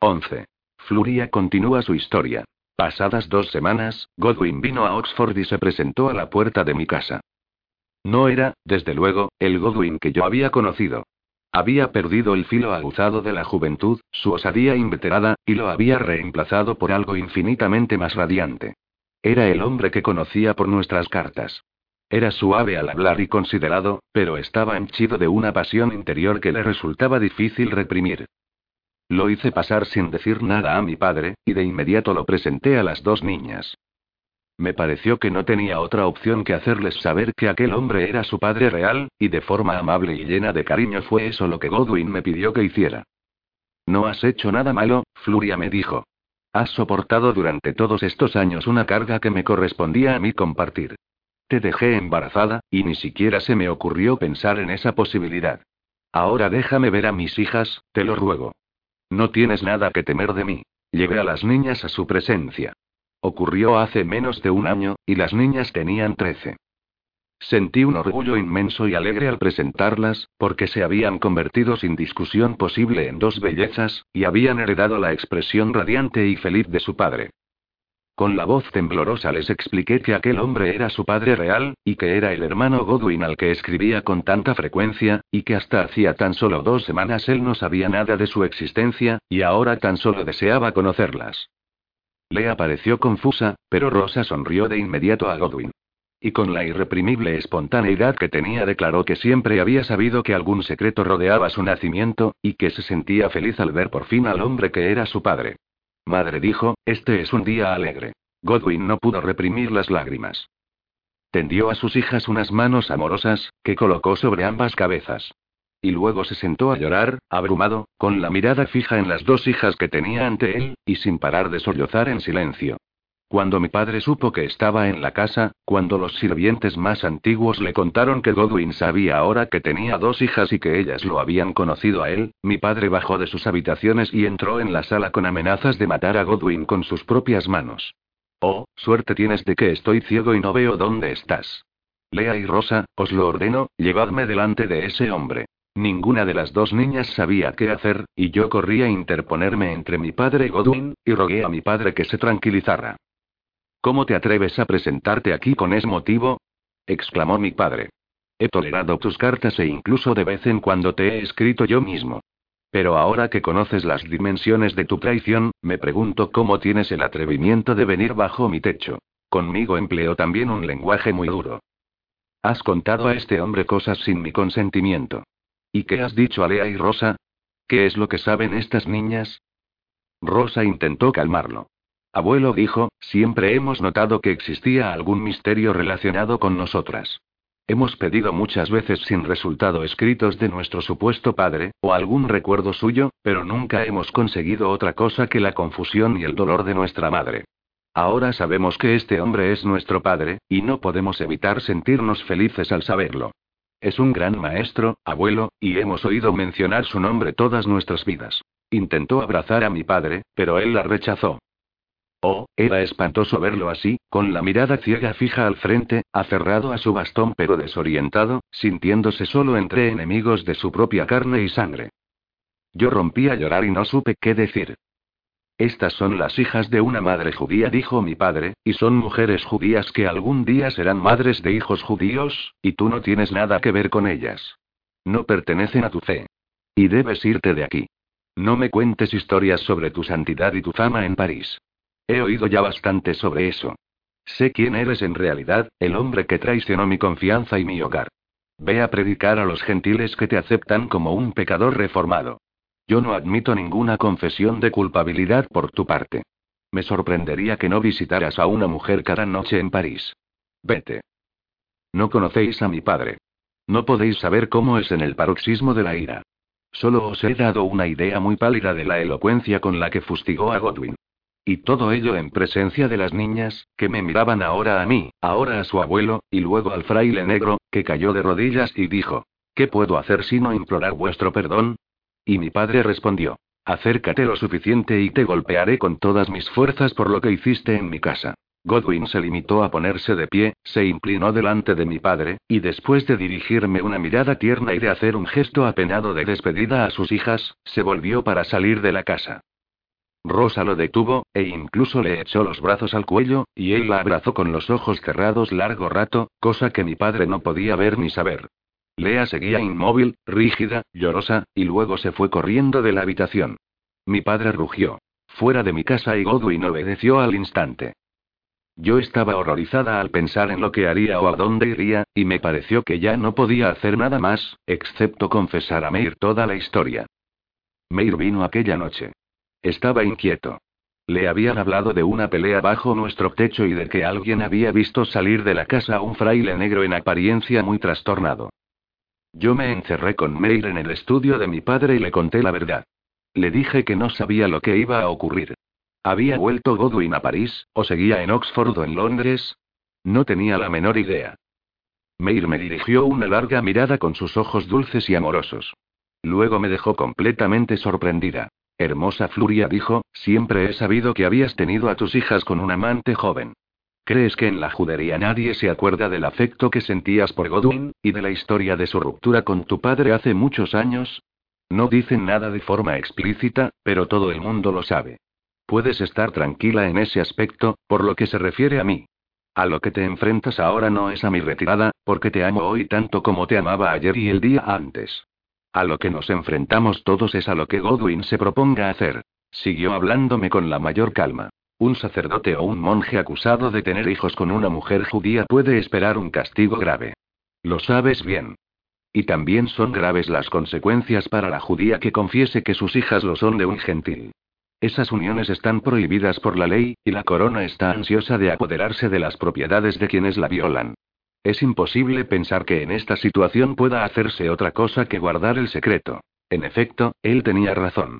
11. Fluria continúa su historia. Pasadas dos semanas, Godwin vino a Oxford y se presentó a la puerta de mi casa. No era, desde luego, el Godwin que yo había conocido. Había perdido el filo aguzado de la juventud, su osadía inveterada, y lo había reemplazado por algo infinitamente más radiante. Era el hombre que conocía por nuestras cartas. Era suave al hablar y considerado, pero estaba henchido de una pasión interior que le resultaba difícil reprimir. Lo hice pasar sin decir nada a mi padre, y de inmediato lo presenté a las dos niñas. Me pareció que no tenía otra opción que hacerles saber que aquel hombre era su padre real, y de forma amable y llena de cariño fue eso lo que Godwin me pidió que hiciera. No has hecho nada malo, Fluria me dijo. Has soportado durante todos estos años una carga que me correspondía a mí compartir. Te dejé embarazada, y ni siquiera se me ocurrió pensar en esa posibilidad. Ahora déjame ver a mis hijas, te lo ruego. No tienes nada que temer de mí. Llevé a las niñas a su presencia. Ocurrió hace menos de un año, y las niñas tenían trece. Sentí un orgullo inmenso y alegre al presentarlas, porque se habían convertido sin discusión posible en dos bellezas, y habían heredado la expresión radiante y feliz de su padre. Con la voz temblorosa les expliqué que aquel hombre era su padre real, y que era el hermano Godwin al que escribía con tanta frecuencia, y que hasta hacía tan solo dos semanas él no sabía nada de su existencia, y ahora tan solo deseaba conocerlas. Lea pareció confusa, pero Rosa sonrió de inmediato a Godwin. Y con la irreprimible espontaneidad que tenía declaró que siempre había sabido que algún secreto rodeaba su nacimiento, y que se sentía feliz al ver por fin al hombre que era su padre. Madre dijo, este es un día alegre. Godwin no pudo reprimir las lágrimas. Tendió a sus hijas unas manos amorosas, que colocó sobre ambas cabezas. Y luego se sentó a llorar, abrumado, con la mirada fija en las dos hijas que tenía ante él, y sin parar de sollozar en silencio. Cuando mi padre supo que estaba en la casa, cuando los sirvientes más antiguos le contaron que Godwin sabía ahora que tenía dos hijas y que ellas lo habían conocido a él, mi padre bajó de sus habitaciones y entró en la sala con amenazas de matar a Godwin con sus propias manos. Oh, suerte tienes de que estoy ciego y no veo dónde estás. Lea y Rosa, os lo ordeno, llevadme delante de ese hombre. Ninguna de las dos niñas sabía qué hacer, y yo corrí a interponerme entre mi padre y Godwin, y rogué a mi padre que se tranquilizara. ¿Cómo te atreves a presentarte aquí con ese motivo? exclamó mi padre. He tolerado tus cartas e incluso de vez en cuando te he escrito yo mismo. Pero ahora que conoces las dimensiones de tu traición, me pregunto cómo tienes el atrevimiento de venir bajo mi techo. Conmigo empleo también un lenguaje muy duro. Has contado a este hombre cosas sin mi consentimiento. ¿Y qué has dicho a Lea y Rosa? ¿Qué es lo que saben estas niñas? Rosa intentó calmarlo. Abuelo dijo, siempre hemos notado que existía algún misterio relacionado con nosotras. Hemos pedido muchas veces sin resultado escritos de nuestro supuesto padre, o algún recuerdo suyo, pero nunca hemos conseguido otra cosa que la confusión y el dolor de nuestra madre. Ahora sabemos que este hombre es nuestro padre, y no podemos evitar sentirnos felices al saberlo. Es un gran maestro, abuelo, y hemos oído mencionar su nombre todas nuestras vidas. Intentó abrazar a mi padre, pero él la rechazó. Oh, era espantoso verlo así, con la mirada ciega fija al frente, aferrado a su bastón pero desorientado, sintiéndose solo entre enemigos de su propia carne y sangre. Yo rompí a llorar y no supe qué decir. Estas son las hijas de una madre judía, dijo mi padre, y son mujeres judías que algún día serán madres de hijos judíos, y tú no tienes nada que ver con ellas. No pertenecen a tu fe. Y debes irte de aquí. No me cuentes historias sobre tu santidad y tu fama en París. He oído ya bastante sobre eso. Sé quién eres en realidad, el hombre que traicionó mi confianza y mi hogar. Ve a predicar a los gentiles que te aceptan como un pecador reformado. Yo no admito ninguna confesión de culpabilidad por tu parte. Me sorprendería que no visitaras a una mujer cada noche en París. Vete. No conocéis a mi padre. No podéis saber cómo es en el paroxismo de la ira. Solo os he dado una idea muy pálida de la elocuencia con la que fustigó a Godwin. Y todo ello en presencia de las niñas, que me miraban ahora a mí, ahora a su abuelo, y luego al fraile negro, que cayó de rodillas y dijo, ¿qué puedo hacer sino implorar vuestro perdón? Y mi padre respondió, acércate lo suficiente y te golpearé con todas mis fuerzas por lo que hiciste en mi casa. Godwin se limitó a ponerse de pie, se inclinó delante de mi padre, y después de dirigirme una mirada tierna y de hacer un gesto apenado de despedida a sus hijas, se volvió para salir de la casa. Rosa lo detuvo, e incluso le echó los brazos al cuello, y él la abrazó con los ojos cerrados largo rato, cosa que mi padre no podía ver ni saber. Lea seguía inmóvil, rígida, llorosa, y luego se fue corriendo de la habitación. Mi padre rugió. Fuera de mi casa y Godwin obedeció al instante. Yo estaba horrorizada al pensar en lo que haría o a dónde iría, y me pareció que ya no podía hacer nada más, excepto confesar a Meir toda la historia. Meir vino aquella noche. Estaba inquieto. Le habían hablado de una pelea bajo nuestro techo y de que alguien había visto salir de la casa a un fraile negro en apariencia muy trastornado. Yo me encerré con Meir en el estudio de mi padre y le conté la verdad. Le dije que no sabía lo que iba a ocurrir. ¿Había vuelto Godwin a París, o seguía en Oxford o en Londres? No tenía la menor idea. Meir me dirigió una larga mirada con sus ojos dulces y amorosos. Luego me dejó completamente sorprendida. Hermosa Fluria dijo, siempre he sabido que habías tenido a tus hijas con un amante joven. ¿Crees que en la judería nadie se acuerda del afecto que sentías por Godwin, y de la historia de su ruptura con tu padre hace muchos años? No dicen nada de forma explícita, pero todo el mundo lo sabe. Puedes estar tranquila en ese aspecto, por lo que se refiere a mí. A lo que te enfrentas ahora no es a mi retirada, porque te amo hoy tanto como te amaba ayer y el día antes. A lo que nos enfrentamos todos es a lo que Godwin se proponga hacer. Siguió hablándome con la mayor calma. Un sacerdote o un monje acusado de tener hijos con una mujer judía puede esperar un castigo grave. Lo sabes bien. Y también son graves las consecuencias para la judía que confiese que sus hijas lo son de un gentil. Esas uniones están prohibidas por la ley, y la corona está ansiosa de apoderarse de las propiedades de quienes la violan. Es imposible pensar que en esta situación pueda hacerse otra cosa que guardar el secreto. En efecto, él tenía razón.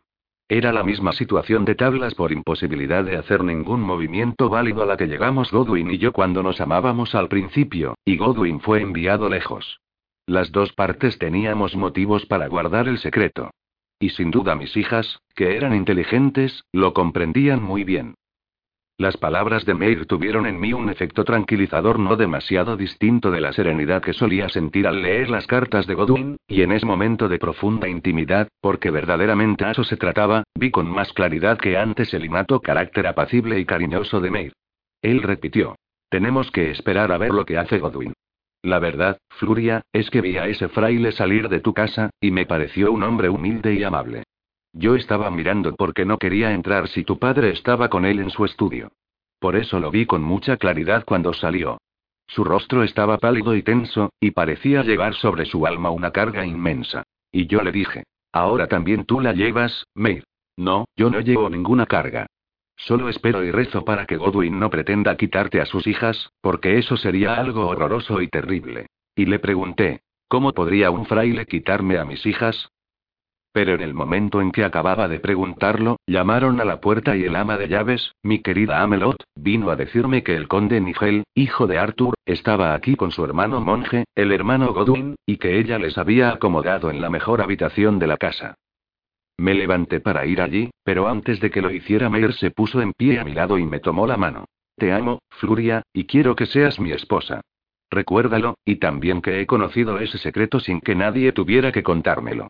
Era la misma situación de tablas por imposibilidad de hacer ningún movimiento válido a la que llegamos Godwin y yo cuando nos amábamos al principio, y Godwin fue enviado lejos. Las dos partes teníamos motivos para guardar el secreto. Y sin duda mis hijas, que eran inteligentes, lo comprendían muy bien. Las palabras de Meir tuvieron en mí un efecto tranquilizador no demasiado distinto de la serenidad que solía sentir al leer las cartas de Godwin, y en ese momento de profunda intimidad, porque verdaderamente a eso se trataba, vi con más claridad que antes el innato carácter apacible y cariñoso de Meir. Él repitió. Tenemos que esperar a ver lo que hace Godwin. La verdad, Fluria, es que vi a ese fraile salir de tu casa, y me pareció un hombre humilde y amable. Yo estaba mirando porque no quería entrar si tu padre estaba con él en su estudio. Por eso lo vi con mucha claridad cuando salió. Su rostro estaba pálido y tenso, y parecía llevar sobre su alma una carga inmensa. Y yo le dije, ahora también tú la llevas, May. No, yo no llevo ninguna carga. Solo espero y rezo para que Godwin no pretenda quitarte a sus hijas, porque eso sería algo horroroso y terrible. Y le pregunté, ¿cómo podría un fraile quitarme a mis hijas? Pero en el momento en que acababa de preguntarlo, llamaron a la puerta y el ama de llaves, mi querida Amelot, vino a decirme que el conde Nigel, hijo de Arthur, estaba aquí con su hermano monje, el hermano Godwin, y que ella les había acomodado en la mejor habitación de la casa. Me levanté para ir allí, pero antes de que lo hiciera Meir se puso en pie a mi lado y me tomó la mano. Te amo, Fluria, y quiero que seas mi esposa. Recuérdalo, y también que he conocido ese secreto sin que nadie tuviera que contármelo.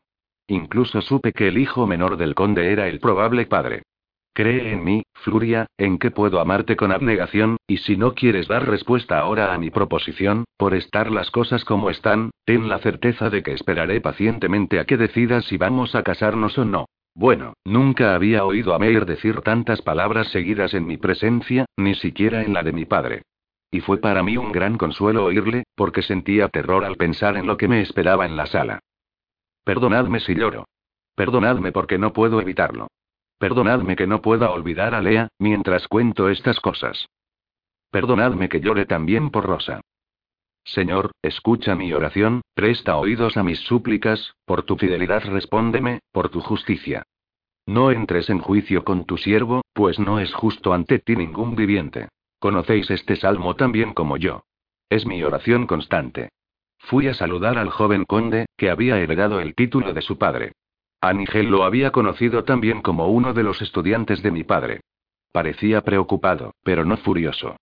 Incluso supe que el hijo menor del conde era el probable padre. Cree en mí, Fluria, en que puedo amarte con abnegación, y si no quieres dar respuesta ahora a mi proposición, por estar las cosas como están, ten la certeza de que esperaré pacientemente a que decidas si vamos a casarnos o no. Bueno, nunca había oído a Meir decir tantas palabras seguidas en mi presencia, ni siquiera en la de mi padre. Y fue para mí un gran consuelo oírle, porque sentía terror al pensar en lo que me esperaba en la sala. Perdonadme si lloro. Perdonadme porque no puedo evitarlo. Perdonadme que no pueda olvidar a Lea, mientras cuento estas cosas. Perdonadme que llore también por Rosa. Señor, escucha mi oración, presta oídos a mis súplicas, por tu fidelidad respóndeme, por tu justicia. No entres en juicio con tu siervo, pues no es justo ante ti ningún viviente. Conocéis este salmo tan bien como yo. Es mi oración constante. Fui a saludar al joven conde, que había heredado el título de su padre. Ángel lo había conocido también como uno de los estudiantes de mi padre. Parecía preocupado, pero no furioso.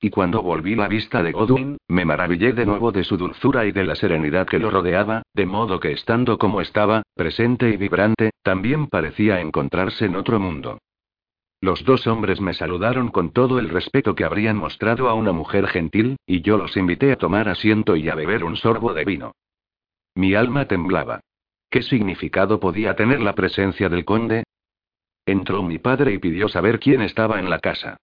Y cuando volví la vista de Godwin, me maravillé de nuevo de su dulzura y de la serenidad que lo rodeaba, de modo que estando como estaba, presente y vibrante, también parecía encontrarse en otro mundo. Los dos hombres me saludaron con todo el respeto que habrían mostrado a una mujer gentil, y yo los invité a tomar asiento y a beber un sorbo de vino. Mi alma temblaba. ¿Qué significado podía tener la presencia del conde? Entró mi padre y pidió saber quién estaba en la casa.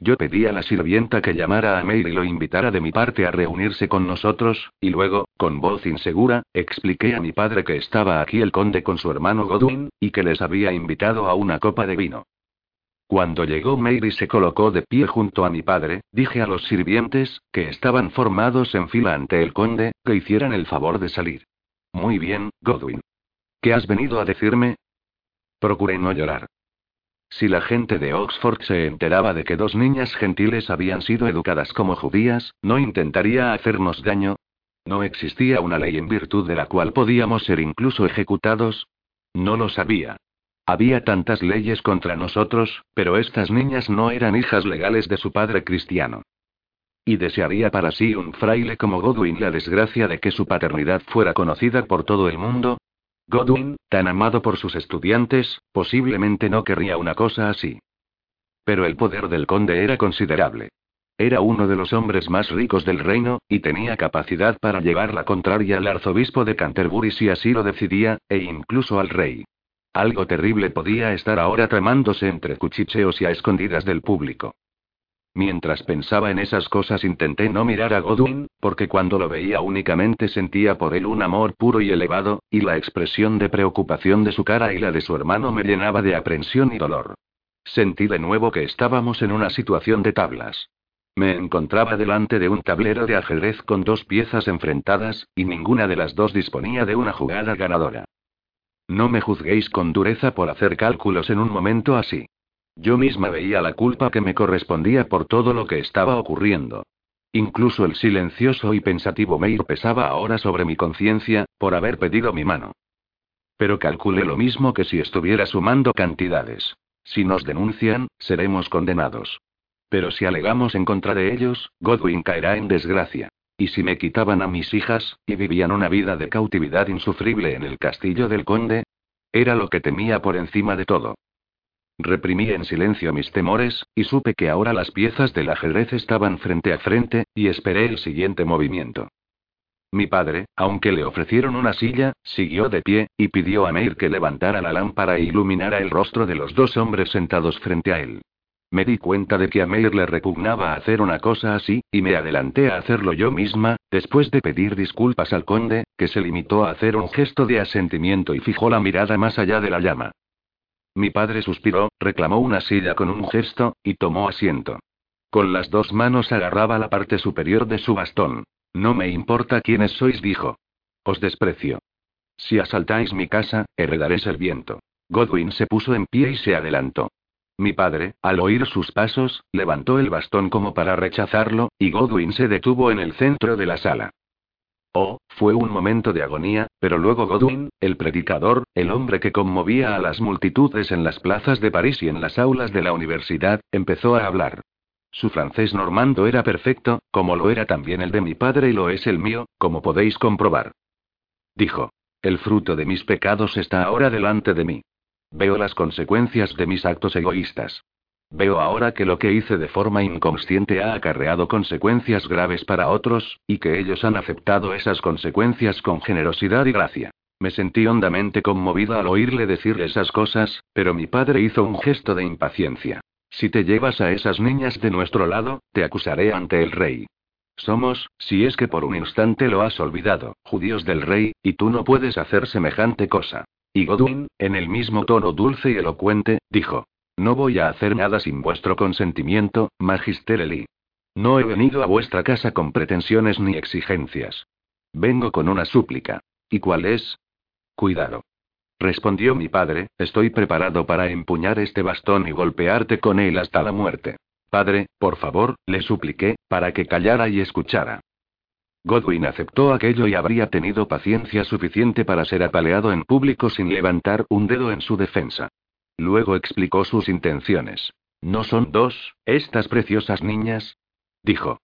Yo pedí a la sirvienta que llamara a Meir y lo invitara de mi parte a reunirse con nosotros, y luego, con voz insegura, expliqué a mi padre que estaba aquí el conde con su hermano Godwin, y que les había invitado a una copa de vino. Cuando llegó Meir y se colocó de pie junto a mi padre, dije a los sirvientes, que estaban formados en fila ante el conde, que hicieran el favor de salir. Muy bien, Godwin. ¿Qué has venido a decirme? Procuré no llorar. Si la gente de Oxford se enteraba de que dos niñas gentiles habían sido educadas como judías, ¿no intentaría hacernos daño? ¿No existía una ley en virtud de la cual podíamos ser incluso ejecutados? No lo sabía. Había tantas leyes contra nosotros, pero estas niñas no eran hijas legales de su padre cristiano. ¿Y desearía para sí un fraile como Godwin la desgracia de que su paternidad fuera conocida por todo el mundo? Godwin, tan amado por sus estudiantes, posiblemente no querría una cosa así. Pero el poder del conde era considerable. Era uno de los hombres más ricos del reino, y tenía capacidad para llevar la contraria al arzobispo de Canterbury si así lo decidía, e incluso al rey. Algo terrible podía estar ahora tramándose entre cuchicheos y a escondidas del público. Mientras pensaba en esas cosas intenté no mirar a Godwin, porque cuando lo veía únicamente sentía por él un amor puro y elevado, y la expresión de preocupación de su cara y la de su hermano me llenaba de aprensión y dolor. Sentí de nuevo que estábamos en una situación de tablas. Me encontraba delante de un tablero de ajedrez con dos piezas enfrentadas, y ninguna de las dos disponía de una jugada ganadora. No me juzguéis con dureza por hacer cálculos en un momento así. Yo misma veía la culpa que me correspondía por todo lo que estaba ocurriendo. Incluso el silencioso y pensativo Meir pesaba ahora sobre mi conciencia, por haber pedido mi mano. Pero calculé lo mismo que si estuviera sumando cantidades. Si nos denuncian, seremos condenados. Pero si alegamos en contra de ellos, Godwin caerá en desgracia. Y si me quitaban a mis hijas, y vivían una vida de cautividad insufrible en el castillo del conde, era lo que temía por encima de todo. Reprimí en silencio mis temores, y supe que ahora las piezas del ajedrez estaban frente a frente, y esperé el siguiente movimiento. Mi padre, aunque le ofrecieron una silla, siguió de pie, y pidió a Meir que levantara la lámpara e iluminara el rostro de los dos hombres sentados frente a él. Me di cuenta de que a Meir le repugnaba hacer una cosa así, y me adelanté a hacerlo yo misma, después de pedir disculpas al conde, que se limitó a hacer un gesto de asentimiento y fijó la mirada más allá de la llama. Mi padre suspiró, reclamó una silla con un gesto, y tomó asiento. Con las dos manos agarraba la parte superior de su bastón. No me importa quiénes sois, dijo. Os desprecio. Si asaltáis mi casa, heredaréis el viento. Godwin se puso en pie y se adelantó. Mi padre, al oír sus pasos, levantó el bastón como para rechazarlo, y Godwin se detuvo en el centro de la sala. Oh, fue un momento de agonía, pero luego Godwin, el predicador, el hombre que conmovía a las multitudes en las plazas de París y en las aulas de la universidad, empezó a hablar. Su francés normando era perfecto, como lo era también el de mi padre y lo es el mío, como podéis comprobar. Dijo. El fruto de mis pecados está ahora delante de mí. Veo las consecuencias de mis actos egoístas. Veo ahora que lo que hice de forma inconsciente ha acarreado consecuencias graves para otros, y que ellos han aceptado esas consecuencias con generosidad y gracia. Me sentí hondamente conmovida al oírle decir esas cosas, pero mi padre hizo un gesto de impaciencia. Si te llevas a esas niñas de nuestro lado, te acusaré ante el rey. Somos, si es que por un instante lo has olvidado, judíos del rey, y tú no puedes hacer semejante cosa. Y Godwin, en el mismo tono dulce y elocuente, dijo. No voy a hacer nada sin vuestro consentimiento, Magister Eli. No he venido a vuestra casa con pretensiones ni exigencias. Vengo con una súplica. ¿Y cuál es? Cuidado. Respondió mi padre, estoy preparado para empuñar este bastón y golpearte con él hasta la muerte. Padre, por favor, le supliqué, para que callara y escuchara. Godwin aceptó aquello y habría tenido paciencia suficiente para ser apaleado en público sin levantar un dedo en su defensa. Luego explicó sus intenciones. ¿No son dos, estas preciosas niñas? Dijo.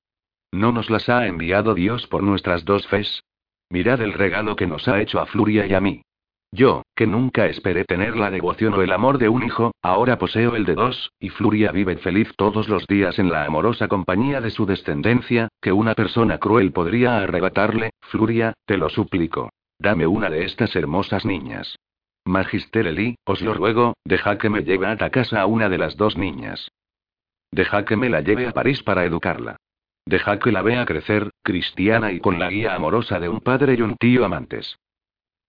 ¿No nos las ha enviado Dios por nuestras dos fes? Mirad el regalo que nos ha hecho a Fluria y a mí. Yo, que nunca esperé tener la devoción o el amor de un hijo, ahora poseo el de dos, y Fluria vive feliz todos los días en la amorosa compañía de su descendencia, que una persona cruel podría arrebatarle. Fluria, te lo suplico. Dame una de estas hermosas niñas. Magister Eli, os lo ruego, deja que me lleve a casa a una de las dos niñas. Deja que me la lleve a París para educarla. Deja que la vea crecer, cristiana y con la guía amorosa de un padre y un tío amantes.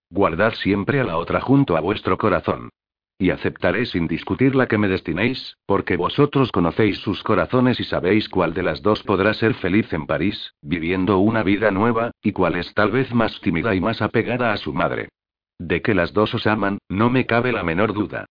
Guardad siempre a la otra junto a vuestro corazón. Y aceptaré sin discutir la que me destinéis, porque vosotros conocéis sus corazones y sabéis cuál de las dos podrá ser feliz en París, viviendo una vida nueva, y cuál es tal vez más tímida y más apegada a su madre. De que las dos os aman, no me cabe la menor duda.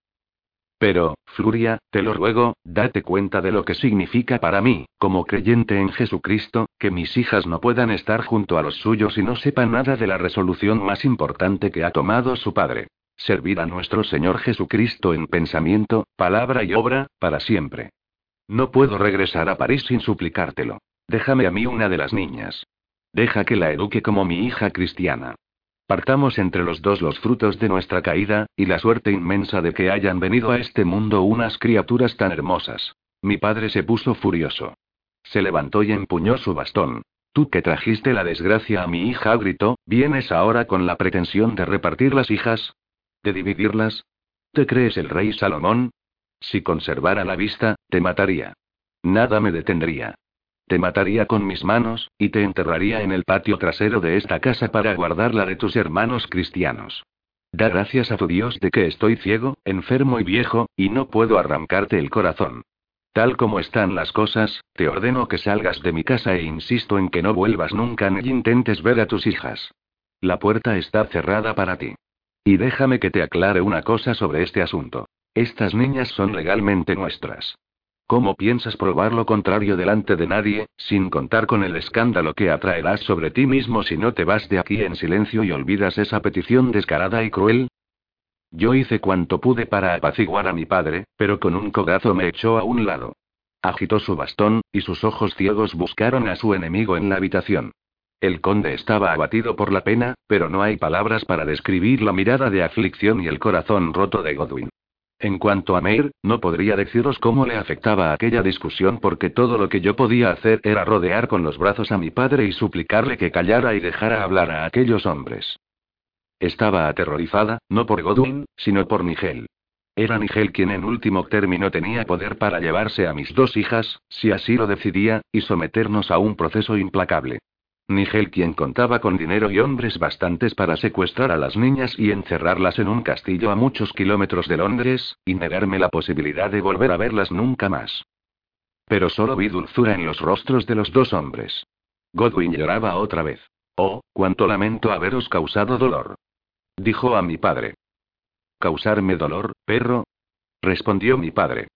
Pero, Fluria, te lo ruego, date cuenta de lo que significa para mí, como creyente en Jesucristo, que mis hijas no puedan estar junto a los suyos y no sepan nada de la resolución más importante que ha tomado su padre. Servir a nuestro Señor Jesucristo en pensamiento, palabra y obra, para siempre. No puedo regresar a París sin suplicártelo. Déjame a mí una de las niñas. Deja que la eduque como mi hija cristiana. Partamos entre los dos los frutos de nuestra caída, y la suerte inmensa de que hayan venido a este mundo unas criaturas tan hermosas. Mi padre se puso furioso. Se levantó y empuñó su bastón. Tú que trajiste la desgracia a mi hija, gritó, ¿vienes ahora con la pretensión de repartir las hijas? ¿De dividirlas? ¿Te crees el rey Salomón? Si conservara la vista, te mataría. Nada me detendría. Te mataría con mis manos, y te enterraría en el patio trasero de esta casa para guardarla de tus hermanos cristianos. Da gracias a tu Dios de que estoy ciego, enfermo y viejo, y no puedo arrancarte el corazón. Tal como están las cosas, te ordeno que salgas de mi casa e insisto en que no vuelvas nunca ni intentes ver a tus hijas. La puerta está cerrada para ti. Y déjame que te aclare una cosa sobre este asunto. Estas niñas son legalmente nuestras. ¿Cómo piensas probar lo contrario delante de nadie, sin contar con el escándalo que atraerás sobre ti mismo si no te vas de aquí en silencio y olvidas esa petición descarada y cruel? Yo hice cuanto pude para apaciguar a mi padre, pero con un codazo me echó a un lado. Agitó su bastón, y sus ojos ciegos buscaron a su enemigo en la habitación. El conde estaba abatido por la pena, pero no hay palabras para describir la mirada de aflicción y el corazón roto de Godwin. En cuanto a Meir, no podría deciros cómo le afectaba aquella discusión porque todo lo que yo podía hacer era rodear con los brazos a mi padre y suplicarle que callara y dejara hablar a aquellos hombres. Estaba aterrorizada, no por Godwin, sino por Nigel. Era Nigel quien en último término tenía poder para llevarse a mis dos hijas, si así lo decidía, y someternos a un proceso implacable. Nigel quien contaba con dinero y hombres bastantes para secuestrar a las niñas y encerrarlas en un castillo a muchos kilómetros de Londres, y negarme la posibilidad de volver a verlas nunca más. Pero solo vi dulzura en los rostros de los dos hombres. Godwin lloraba otra vez. Oh, cuánto lamento haberos causado dolor. Dijo a mi padre. ¿Causarme dolor, perro? Respondió mi padre.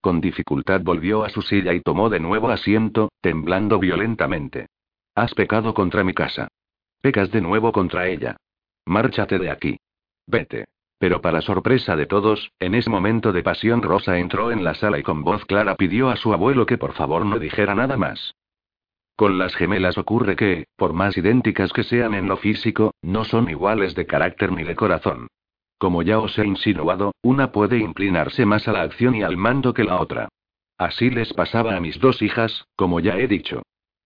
Con dificultad volvió a su silla y tomó de nuevo asiento, temblando violentamente. Has pecado contra mi casa. Pecas de nuevo contra ella. Márchate de aquí. Vete. Pero para sorpresa de todos, en ese momento de pasión Rosa entró en la sala y con voz clara pidió a su abuelo que por favor no dijera nada más. Con las gemelas ocurre que, por más idénticas que sean en lo físico, no son iguales de carácter ni de corazón. Como ya os he insinuado, una puede inclinarse más a la acción y al mando que la otra. Así les pasaba a mis dos hijas, como ya he dicho.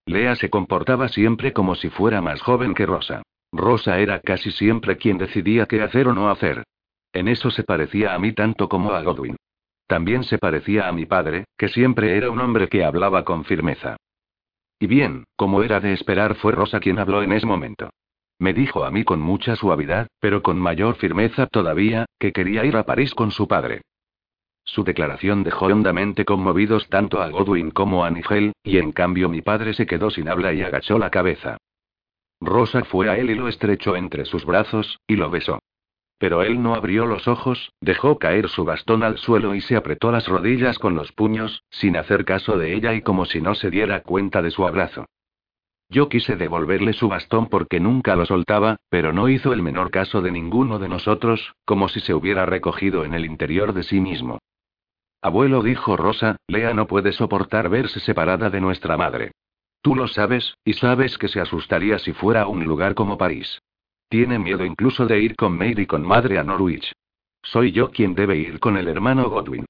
Lea se comportaba siempre como si fuera más joven que Rosa. Rosa era casi siempre quien decidía qué hacer o no hacer. En eso se parecía a mí tanto como a Godwin. También se parecía a mi padre, que siempre era un hombre que hablaba con firmeza. Y bien, como era de esperar, fue Rosa quien habló en ese momento. Me dijo a mí con mucha suavidad, pero con mayor firmeza todavía, que quería ir a París con su padre. Su declaración dejó hondamente conmovidos tanto a Godwin como a Nigel, y en cambio mi padre se quedó sin habla y agachó la cabeza. Rosa fue a él y lo estrechó entre sus brazos, y lo besó. Pero él no abrió los ojos, dejó caer su bastón al suelo y se apretó las rodillas con los puños, sin hacer caso de ella y como si no se diera cuenta de su abrazo. Yo quise devolverle su bastón porque nunca lo soltaba, pero no hizo el menor caso de ninguno de nosotros, como si se hubiera recogido en el interior de sí mismo. Abuelo dijo Rosa, Lea no puede soportar verse separada de nuestra madre. Tú lo sabes, y sabes que se asustaría si fuera a un lugar como París. Tiene miedo incluso de ir con Mary y con madre a Norwich. Soy yo quien debe ir con el hermano Godwin.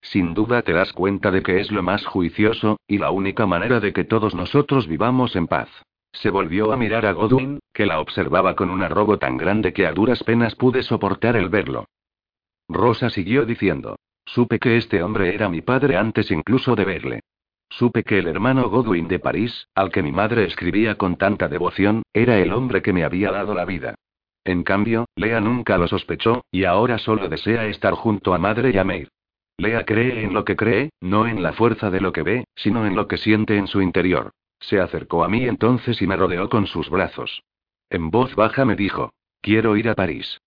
Sin duda te das cuenta de que es lo más juicioso, y la única manera de que todos nosotros vivamos en paz. Se volvió a mirar a Godwin, que la observaba con un arrobo tan grande que a duras penas pude soportar el verlo. Rosa siguió diciendo. Supe que este hombre era mi padre antes incluso de verle. Supe que el hermano Godwin de París, al que mi madre escribía con tanta devoción, era el hombre que me había dado la vida. En cambio, Lea nunca lo sospechó, y ahora solo desea estar junto a madre y a May. Lea cree en lo que cree, no en la fuerza de lo que ve, sino en lo que siente en su interior. Se acercó a mí entonces y me rodeó con sus brazos. En voz baja me dijo, quiero ir a París.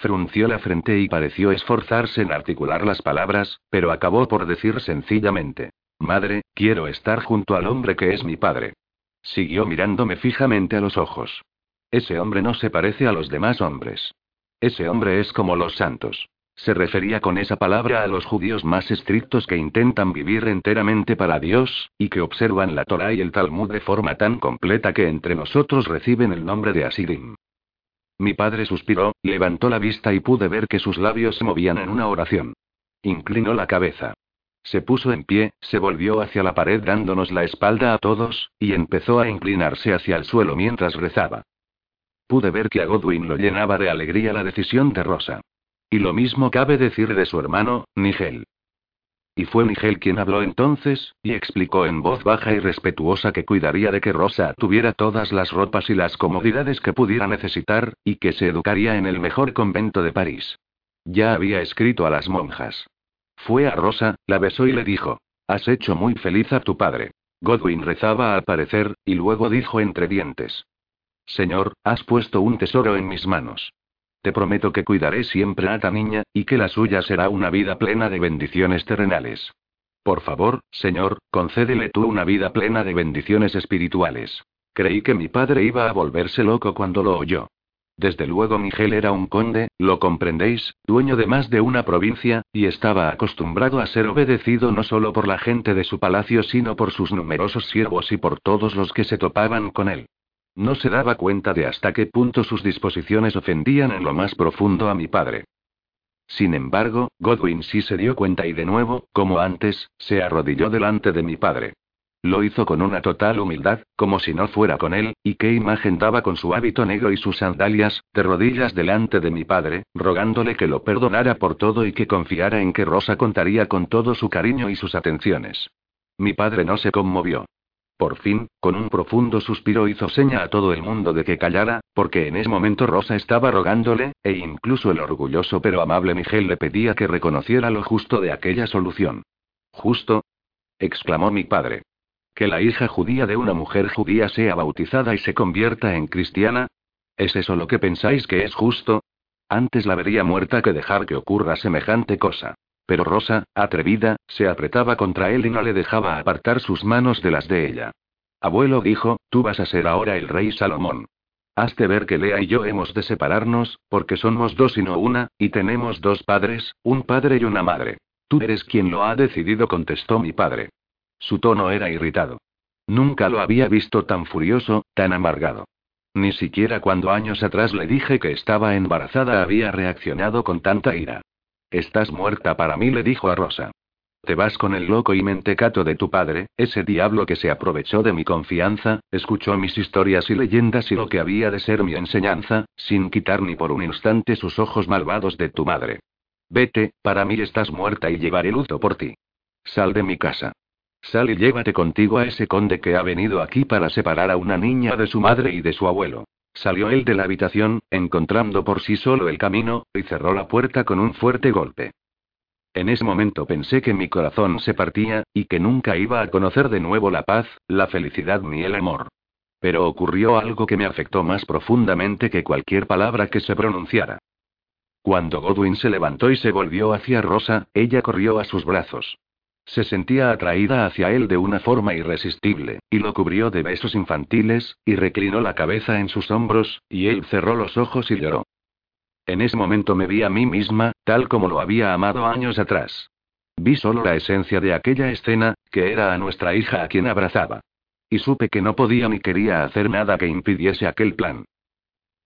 Frunció la frente y pareció esforzarse en articular las palabras, pero acabó por decir sencillamente, Madre, quiero estar junto al hombre que es mi padre. Siguió mirándome fijamente a los ojos. Ese hombre no se parece a los demás hombres. Ese hombre es como los santos. Se refería con esa palabra a los judíos más estrictos que intentan vivir enteramente para Dios, y que observan la Torah y el Talmud de forma tan completa que entre nosotros reciben el nombre de Asirim. Mi padre suspiró, levantó la vista y pude ver que sus labios se movían en una oración. Inclinó la cabeza. Se puso en pie, se volvió hacia la pared dándonos la espalda a todos, y empezó a inclinarse hacia el suelo mientras rezaba. Pude ver que a Godwin lo llenaba de alegría la decisión de Rosa. Y lo mismo cabe decir de su hermano, Nigel. Y fue Nigel quien habló entonces, y explicó en voz baja y respetuosa que cuidaría de que Rosa tuviera todas las ropas y las comodidades que pudiera necesitar, y que se educaría en el mejor convento de París. Ya había escrito a las monjas. Fue a Rosa, la besó y le dijo: Has hecho muy feliz a tu padre. Godwin rezaba al parecer, y luego dijo entre dientes: Señor, has puesto un tesoro en mis manos. Te prometo que cuidaré siempre a esta niña, y que la suya será una vida plena de bendiciones terrenales. Por favor, Señor, concédele tú una vida plena de bendiciones espirituales. Creí que mi padre iba a volverse loco cuando lo oyó. Desde luego Miguel era un conde, lo comprendéis, dueño de más de una provincia, y estaba acostumbrado a ser obedecido no solo por la gente de su palacio, sino por sus numerosos siervos y por todos los que se topaban con él. No se daba cuenta de hasta qué punto sus disposiciones ofendían en lo más profundo a mi padre. Sin embargo, Godwin sí se dio cuenta y de nuevo, como antes, se arrodilló delante de mi padre. Lo hizo con una total humildad, como si no fuera con él, y qué imagen daba con su hábito negro y sus sandalias, de rodillas delante de mi padre, rogándole que lo perdonara por todo y que confiara en que Rosa contaría con todo su cariño y sus atenciones. Mi padre no se conmovió. Por fin, con un profundo suspiro hizo seña a todo el mundo de que callara, porque en ese momento Rosa estaba rogándole, e incluso el orgulloso pero amable Miguel le pedía que reconociera lo justo de aquella solución. ¿Justo? exclamó mi padre que la hija judía de una mujer judía sea bautizada y se convierta en cristiana? ¿Es eso lo que pensáis que es justo? Antes la vería muerta que dejar que ocurra semejante cosa. Pero Rosa, atrevida, se apretaba contra él y no le dejaba apartar sus manos de las de ella. Abuelo dijo, tú vas a ser ahora el rey Salomón. Has de ver que Lea y yo hemos de separarnos, porque somos dos y no una, y tenemos dos padres, un padre y una madre. Tú eres quien lo ha decidido, contestó mi padre. Su tono era irritado. Nunca lo había visto tan furioso, tan amargado. Ni siquiera cuando años atrás le dije que estaba embarazada había reaccionado con tanta ira. Estás muerta para mí, le dijo a Rosa. Te vas con el loco y mentecato de tu padre, ese diablo que se aprovechó de mi confianza, escuchó mis historias y leyendas y lo que había de ser mi enseñanza, sin quitar ni por un instante sus ojos malvados de tu madre. Vete, para mí estás muerta y llevaré luto por ti. Sal de mi casa. Sal y llévate contigo a ese conde que ha venido aquí para separar a una niña de su madre y de su abuelo. Salió él de la habitación, encontrando por sí solo el camino, y cerró la puerta con un fuerte golpe. En ese momento pensé que mi corazón se partía, y que nunca iba a conocer de nuevo la paz, la felicidad ni el amor. Pero ocurrió algo que me afectó más profundamente que cualquier palabra que se pronunciara. Cuando Godwin se levantó y se volvió hacia Rosa, ella corrió a sus brazos. Se sentía atraída hacia él de una forma irresistible, y lo cubrió de besos infantiles, y reclinó la cabeza en sus hombros, y él cerró los ojos y lloró. En ese momento me vi a mí misma, tal como lo había amado años atrás. Vi solo la esencia de aquella escena, que era a nuestra hija a quien abrazaba. Y supe que no podía ni quería hacer nada que impidiese aquel plan.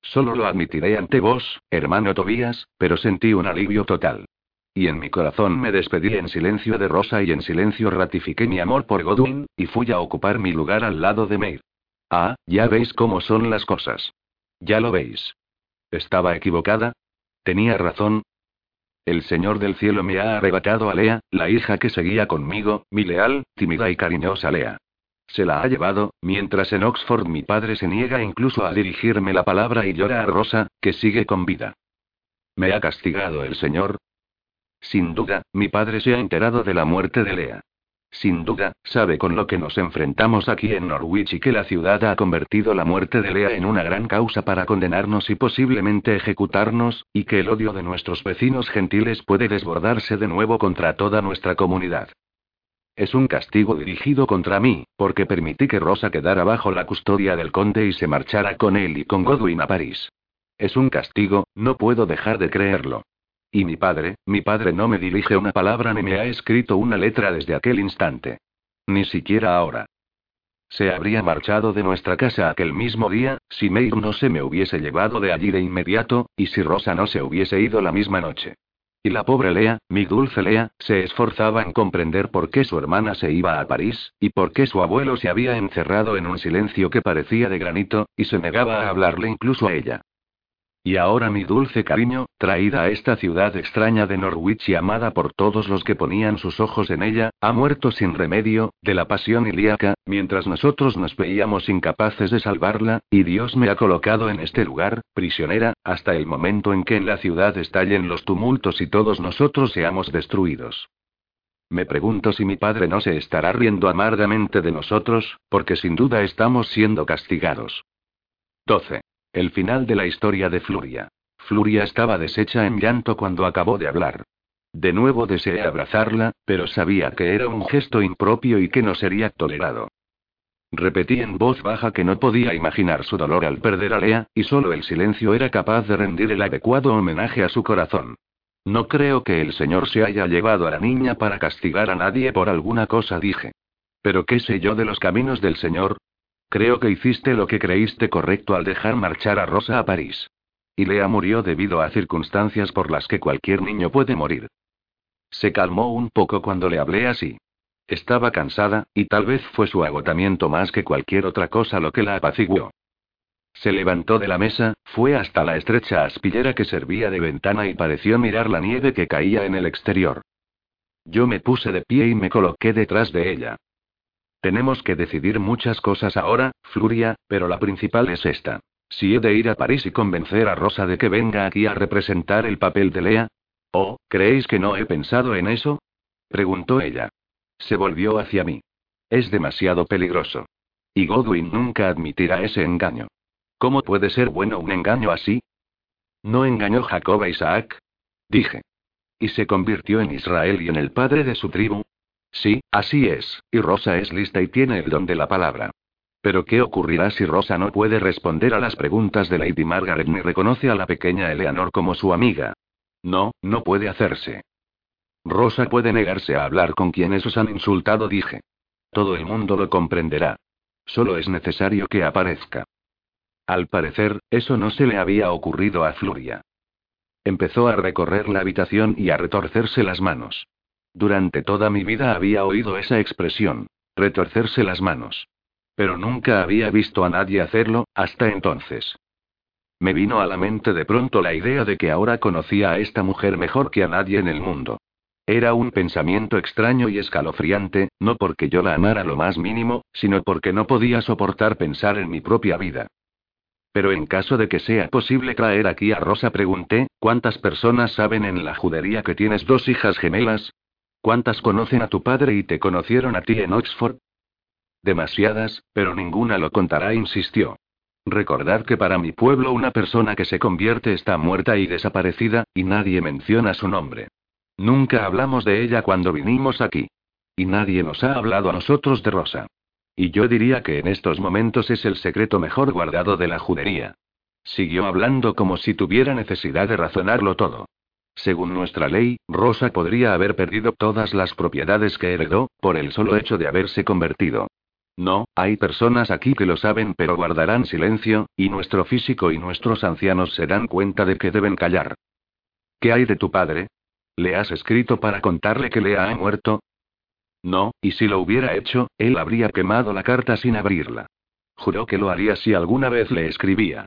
Solo lo admitiré ante vos, hermano Tobías, pero sentí un alivio total. Y en mi corazón me despedí en silencio de Rosa y en silencio ratifiqué mi amor por Godwin, y fui a ocupar mi lugar al lado de Meir. Ah, ya veis cómo son las cosas. Ya lo veis. ¿Estaba equivocada? ¿Tenía razón? El Señor del Cielo me ha arrebatado a Lea, la hija que seguía conmigo, mi leal, tímida y cariñosa Lea. Se la ha llevado, mientras en Oxford mi padre se niega incluso a dirigirme la palabra y llora a Rosa, que sigue con vida. ¿Me ha castigado el Señor? Sin duda, mi padre se ha enterado de la muerte de Lea. Sin duda, sabe con lo que nos enfrentamos aquí en Norwich y que la ciudad ha convertido la muerte de Lea en una gran causa para condenarnos y posiblemente ejecutarnos, y que el odio de nuestros vecinos gentiles puede desbordarse de nuevo contra toda nuestra comunidad. Es un castigo dirigido contra mí, porque permití que Rosa quedara bajo la custodia del conde y se marchara con él y con Godwin a París. Es un castigo, no puedo dejar de creerlo. Y mi padre, mi padre no me dirige una palabra ni me ha escrito una letra desde aquel instante. Ni siquiera ahora. Se habría marchado de nuestra casa aquel mismo día, si Meir no se me hubiese llevado de allí de inmediato, y si Rosa no se hubiese ido la misma noche. Y la pobre Lea, mi dulce Lea, se esforzaba en comprender por qué su hermana se iba a París, y por qué su abuelo se había encerrado en un silencio que parecía de granito, y se negaba a hablarle incluso a ella. Y ahora mi dulce cariño, traída a esta ciudad extraña de Norwich y amada por todos los que ponían sus ojos en ella, ha muerto sin remedio, de la pasión ilíaca, mientras nosotros nos veíamos incapaces de salvarla, y Dios me ha colocado en este lugar, prisionera, hasta el momento en que en la ciudad estallen los tumultos y todos nosotros seamos destruidos. Me pregunto si mi padre no se estará riendo amargamente de nosotros, porque sin duda estamos siendo castigados. 12. El final de la historia de Fluria. Fluria estaba deshecha en llanto cuando acabó de hablar. De nuevo deseé abrazarla, pero sabía que era un gesto impropio y que no sería tolerado. Repetí en voz baja que no podía imaginar su dolor al perder a Lea, y solo el silencio era capaz de rendir el adecuado homenaje a su corazón. No creo que el Señor se haya llevado a la niña para castigar a nadie por alguna cosa, dije. Pero qué sé yo de los caminos del Señor, Creo que hiciste lo que creíste correcto al dejar marchar a Rosa a París. Y Lea murió debido a circunstancias por las que cualquier niño puede morir. Se calmó un poco cuando le hablé así. Estaba cansada, y tal vez fue su agotamiento más que cualquier otra cosa lo que la apaciguó. Se levantó de la mesa, fue hasta la estrecha aspillera que servía de ventana y pareció mirar la nieve que caía en el exterior. Yo me puse de pie y me coloqué detrás de ella. Tenemos que decidir muchas cosas ahora, Fluria, pero la principal es esta. Si he de ir a París y convencer a Rosa de que venga aquí a representar el papel de Lea. ¿Oh, creéis que no he pensado en eso? preguntó ella. Se volvió hacia mí. Es demasiado peligroso. Y Godwin nunca admitirá ese engaño. ¿Cómo puede ser bueno un engaño así? ¿No engañó Jacob a Isaac? Dije. Y se convirtió en Israel y en el padre de su tribu. Sí, así es, y Rosa es lista y tiene el don de la palabra. Pero ¿qué ocurrirá si Rosa no puede responder a las preguntas de Lady Margaret ni reconoce a la pequeña Eleanor como su amiga? No, no puede hacerse. Rosa puede negarse a hablar con quienes os han insultado, dije. Todo el mundo lo comprenderá. Solo es necesario que aparezca. Al parecer, eso no se le había ocurrido a Fluria. Empezó a recorrer la habitación y a retorcerse las manos. Durante toda mi vida había oído esa expresión, retorcerse las manos. Pero nunca había visto a nadie hacerlo, hasta entonces. Me vino a la mente de pronto la idea de que ahora conocía a esta mujer mejor que a nadie en el mundo. Era un pensamiento extraño y escalofriante, no porque yo la amara lo más mínimo, sino porque no podía soportar pensar en mi propia vida. Pero en caso de que sea posible traer aquí a Rosa, pregunté, ¿cuántas personas saben en la judería que tienes dos hijas gemelas? ¿Cuántas conocen a tu padre y te conocieron a ti en Oxford? Demasiadas, pero ninguna lo contará, insistió. Recordad que para mi pueblo una persona que se convierte está muerta y desaparecida, y nadie menciona su nombre. Nunca hablamos de ella cuando vinimos aquí. Y nadie nos ha hablado a nosotros de Rosa. Y yo diría que en estos momentos es el secreto mejor guardado de la judería. Siguió hablando como si tuviera necesidad de razonarlo todo. Según nuestra ley, Rosa podría haber perdido todas las propiedades que heredó, por el solo hecho de haberse convertido. No, hay personas aquí que lo saben pero guardarán silencio, y nuestro físico y nuestros ancianos se dan cuenta de que deben callar. ¿Qué hay de tu padre? ¿Le has escrito para contarle que Lea ha muerto? No, y si lo hubiera hecho, él habría quemado la carta sin abrirla. Juró que lo haría si alguna vez le escribía.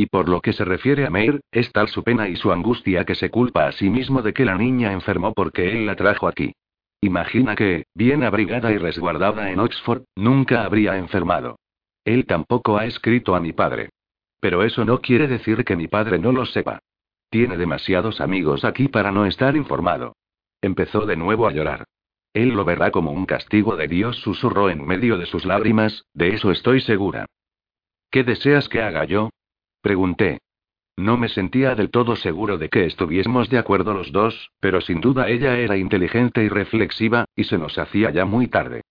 Y por lo que se refiere a Meir, es tal su pena y su angustia que se culpa a sí mismo de que la niña enfermó porque él la trajo aquí. Imagina que, bien abrigada y resguardada en Oxford, nunca habría enfermado. Él tampoco ha escrito a mi padre. Pero eso no quiere decir que mi padre no lo sepa. Tiene demasiados amigos aquí para no estar informado. Empezó de nuevo a llorar. Él lo verá como un castigo de Dios, susurró en medio de sus lágrimas, de eso estoy segura. ¿Qué deseas que haga yo? Pregunté. No me sentía del todo seguro de que estuviésemos de acuerdo los dos, pero sin duda ella era inteligente y reflexiva, y se nos hacía ya muy tarde.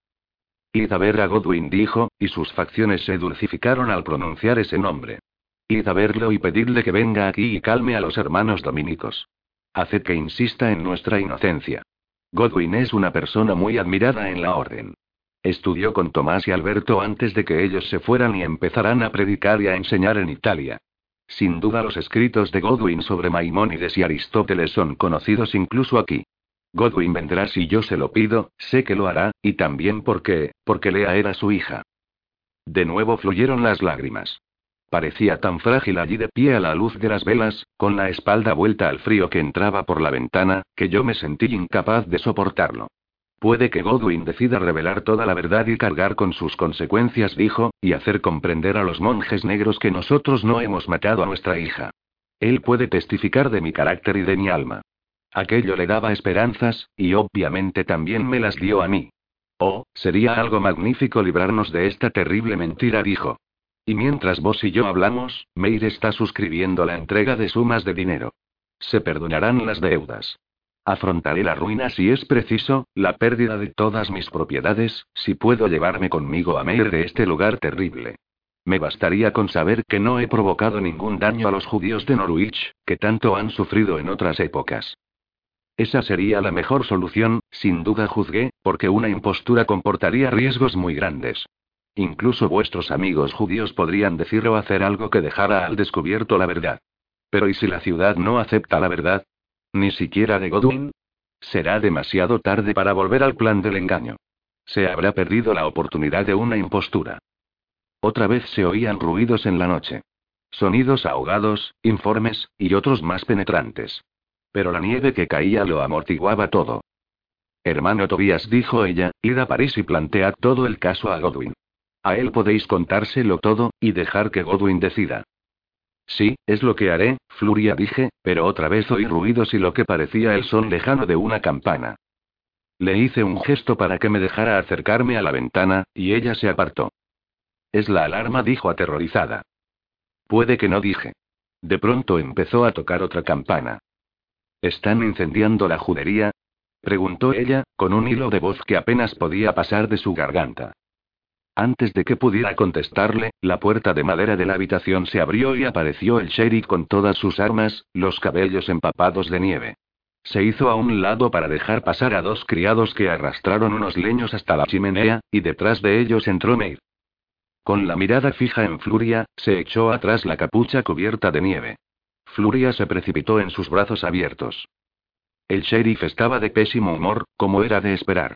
Id a ver a Godwin dijo, y sus facciones se dulcificaron al pronunciar ese nombre. Id a verlo y pedidle que venga aquí y calme a los hermanos dominicos. Haced que insista en nuestra inocencia. Godwin es una persona muy admirada en la orden. Estudió con Tomás y Alberto antes de que ellos se fueran y empezaran a predicar y a enseñar en Italia. Sin duda los escritos de Godwin sobre Maimónides y Aristóteles son conocidos incluso aquí. Godwin vendrá si yo se lo pido, sé que lo hará, y también porque, porque Lea era su hija. De nuevo fluyeron las lágrimas. Parecía tan frágil allí de pie a la luz de las velas, con la espalda vuelta al frío que entraba por la ventana, que yo me sentí incapaz de soportarlo. Puede que Godwin decida revelar toda la verdad y cargar con sus consecuencias, dijo, y hacer comprender a los monjes negros que nosotros no hemos matado a nuestra hija. Él puede testificar de mi carácter y de mi alma. Aquello le daba esperanzas, y obviamente también me las dio a mí. Oh, sería algo magnífico librarnos de esta terrible mentira, dijo. Y mientras vos y yo hablamos, Meir está suscribiendo la entrega de sumas de dinero. Se perdonarán las deudas. Afrontaré la ruina si es preciso, la pérdida de todas mis propiedades, si puedo llevarme conmigo a Meir de este lugar terrible. Me bastaría con saber que no he provocado ningún daño a los judíos de Norwich, que tanto han sufrido en otras épocas. Esa sería la mejor solución, sin duda juzgué, porque una impostura comportaría riesgos muy grandes. Incluso vuestros amigos judíos podrían decir o hacer algo que dejara al descubierto la verdad. Pero ¿y si la ciudad no acepta la verdad? Ni siquiera de Godwin. Será demasiado tarde para volver al plan del engaño. Se habrá perdido la oportunidad de una impostura. Otra vez se oían ruidos en la noche. Sonidos ahogados, informes, y otros más penetrantes. Pero la nieve que caía lo amortiguaba todo. Hermano Tobías, dijo ella, id a París y plantead todo el caso a Godwin. A él podéis contárselo todo, y dejar que Godwin decida. Sí, es lo que haré, Fluria dije, pero otra vez oí ruidos y lo que parecía el son lejano de una campana. Le hice un gesto para que me dejara acercarme a la ventana, y ella se apartó. Es la alarma, dijo aterrorizada. Puede que no dije. De pronto empezó a tocar otra campana. ¿Están incendiando la judería? preguntó ella, con un hilo de voz que apenas podía pasar de su garganta. Antes de que pudiera contestarle, la puerta de madera de la habitación se abrió y apareció el sheriff con todas sus armas, los cabellos empapados de nieve. Se hizo a un lado para dejar pasar a dos criados que arrastraron unos leños hasta la chimenea, y detrás de ellos entró Meir. Con la mirada fija en Fluria, se echó atrás la capucha cubierta de nieve. Fluria se precipitó en sus brazos abiertos. El sheriff estaba de pésimo humor, como era de esperar.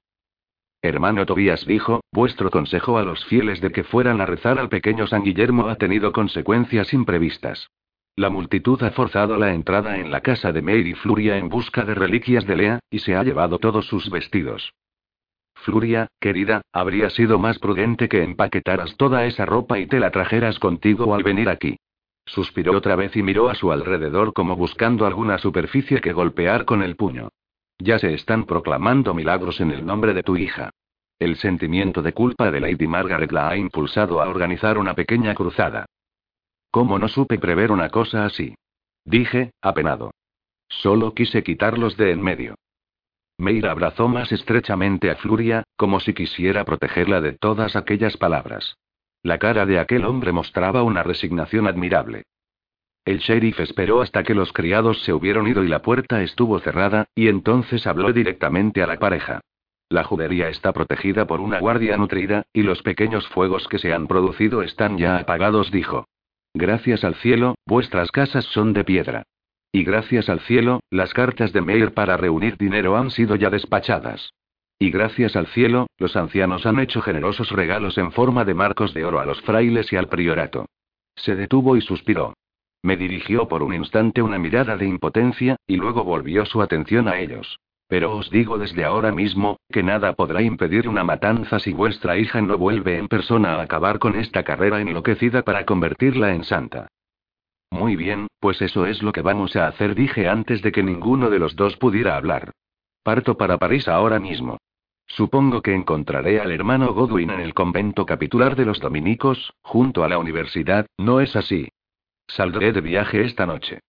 Hermano Tobías dijo, vuestro consejo a los fieles de que fueran a rezar al pequeño San Guillermo ha tenido consecuencias imprevistas. La multitud ha forzado la entrada en la casa de Mary Fluria en busca de reliquias de Lea, y se ha llevado todos sus vestidos. Fluria, querida, habría sido más prudente que empaquetaras toda esa ropa y te la trajeras contigo al venir aquí. Suspiró otra vez y miró a su alrededor como buscando alguna superficie que golpear con el puño. Ya se están proclamando milagros en el nombre de tu hija. El sentimiento de culpa de Lady Margaret la ha impulsado a organizar una pequeña cruzada. ¿Cómo no supe prever una cosa así? Dije, apenado. Solo quise quitarlos de en medio. Meira abrazó más estrechamente a Fluria, como si quisiera protegerla de todas aquellas palabras. La cara de aquel hombre mostraba una resignación admirable. El sheriff esperó hasta que los criados se hubieron ido y la puerta estuvo cerrada, y entonces habló directamente a la pareja. La judería está protegida por una guardia nutrida, y los pequeños fuegos que se han producido están ya apagados, dijo. Gracias al cielo, vuestras casas son de piedra. Y gracias al cielo, las cartas de Meir para reunir dinero han sido ya despachadas. Y gracias al cielo, los ancianos han hecho generosos regalos en forma de marcos de oro a los frailes y al priorato. Se detuvo y suspiró. Me dirigió por un instante una mirada de impotencia, y luego volvió su atención a ellos. Pero os digo desde ahora mismo, que nada podrá impedir una matanza si vuestra hija no vuelve en persona a acabar con esta carrera enloquecida para convertirla en santa. Muy bien, pues eso es lo que vamos a hacer, dije antes de que ninguno de los dos pudiera hablar. Parto para París ahora mismo. Supongo que encontraré al hermano Godwin en el convento capitular de los dominicos, junto a la universidad, ¿no es así? Saldré de viaje esta noche.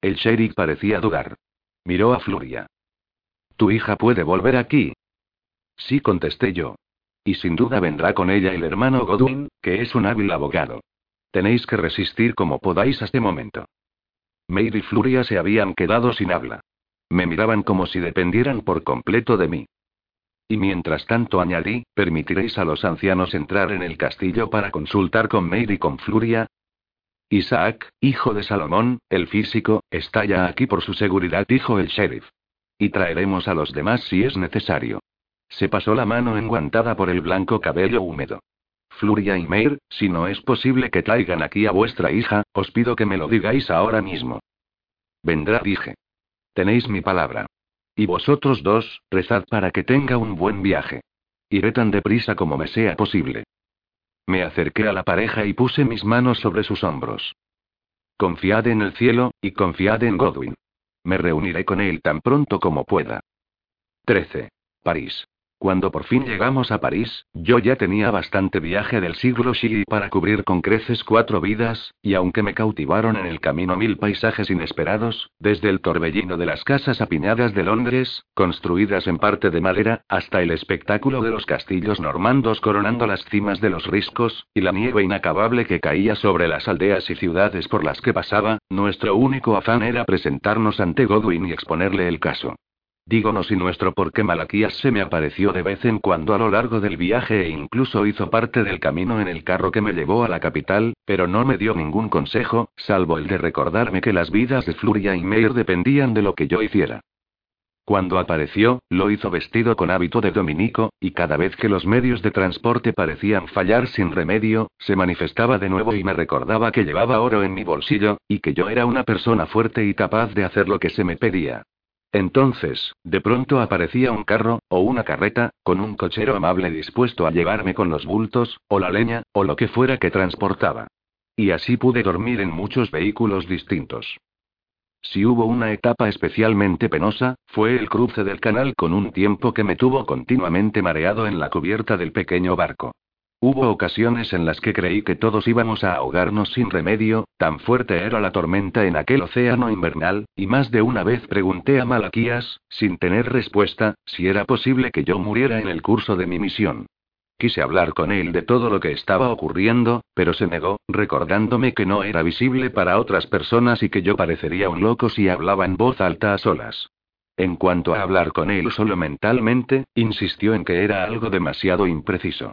El sheriff parecía dudar. Miró a Fluria. ¿Tu hija puede volver aquí? Sí, contesté yo. Y sin duda vendrá con ella el hermano Godwin, que es un hábil abogado. Tenéis que resistir como podáis a este momento. Mary y Fluria se habían quedado sin habla. Me miraban como si dependieran por completo de mí. Y mientras tanto añadí, ¿permitiréis a los ancianos entrar en el castillo para consultar con Mary y con Fluria? Isaac, hijo de Salomón, el físico, está ya aquí por su seguridad, dijo el sheriff. Y traeremos a los demás si es necesario. Se pasó la mano enguantada por el blanco cabello húmedo. Fluria y Meir, si no es posible que traigan aquí a vuestra hija, os pido que me lo digáis ahora mismo. Vendrá, dije. Tenéis mi palabra. Y vosotros dos, rezad para que tenga un buen viaje. Iré tan deprisa como me sea posible. Me acerqué a la pareja y puse mis manos sobre sus hombros. Confiad en el cielo, y confiad en Godwin. Me reuniré con él tan pronto como pueda. 13. París. Cuando por fin llegamos a París, yo ya tenía bastante viaje del siglo Xi para cubrir con creces cuatro vidas, y aunque me cautivaron en el camino mil paisajes inesperados, desde el torbellino de las casas apiñadas de Londres, construidas en parte de madera, hasta el espectáculo de los castillos normandos coronando las cimas de los riscos, y la nieve inacabable que caía sobre las aldeas y ciudades por las que pasaba, nuestro único afán era presentarnos ante Godwin y exponerle el caso. Dígonos y nuestro porque Malaquías se me apareció de vez en cuando a lo largo del viaje e incluso hizo parte del camino en el carro que me llevó a la capital, pero no me dio ningún consejo, salvo el de recordarme que las vidas de Fluria y Meir dependían de lo que yo hiciera. Cuando apareció, lo hizo vestido con hábito de dominico, y cada vez que los medios de transporte parecían fallar sin remedio, se manifestaba de nuevo y me recordaba que llevaba oro en mi bolsillo, y que yo era una persona fuerte y capaz de hacer lo que se me pedía. Entonces, de pronto aparecía un carro, o una carreta, con un cochero amable dispuesto a llevarme con los bultos, o la leña, o lo que fuera que transportaba. Y así pude dormir en muchos vehículos distintos. Si hubo una etapa especialmente penosa, fue el cruce del canal con un tiempo que me tuvo continuamente mareado en la cubierta del pequeño barco. Hubo ocasiones en las que creí que todos íbamos a ahogarnos sin remedio, tan fuerte era la tormenta en aquel océano invernal, y más de una vez pregunté a Malaquías, sin tener respuesta, si era posible que yo muriera en el curso de mi misión. Quise hablar con él de todo lo que estaba ocurriendo, pero se negó, recordándome que no era visible para otras personas y que yo parecería un loco si hablaba en voz alta a solas. En cuanto a hablar con él solo mentalmente, insistió en que era algo demasiado impreciso.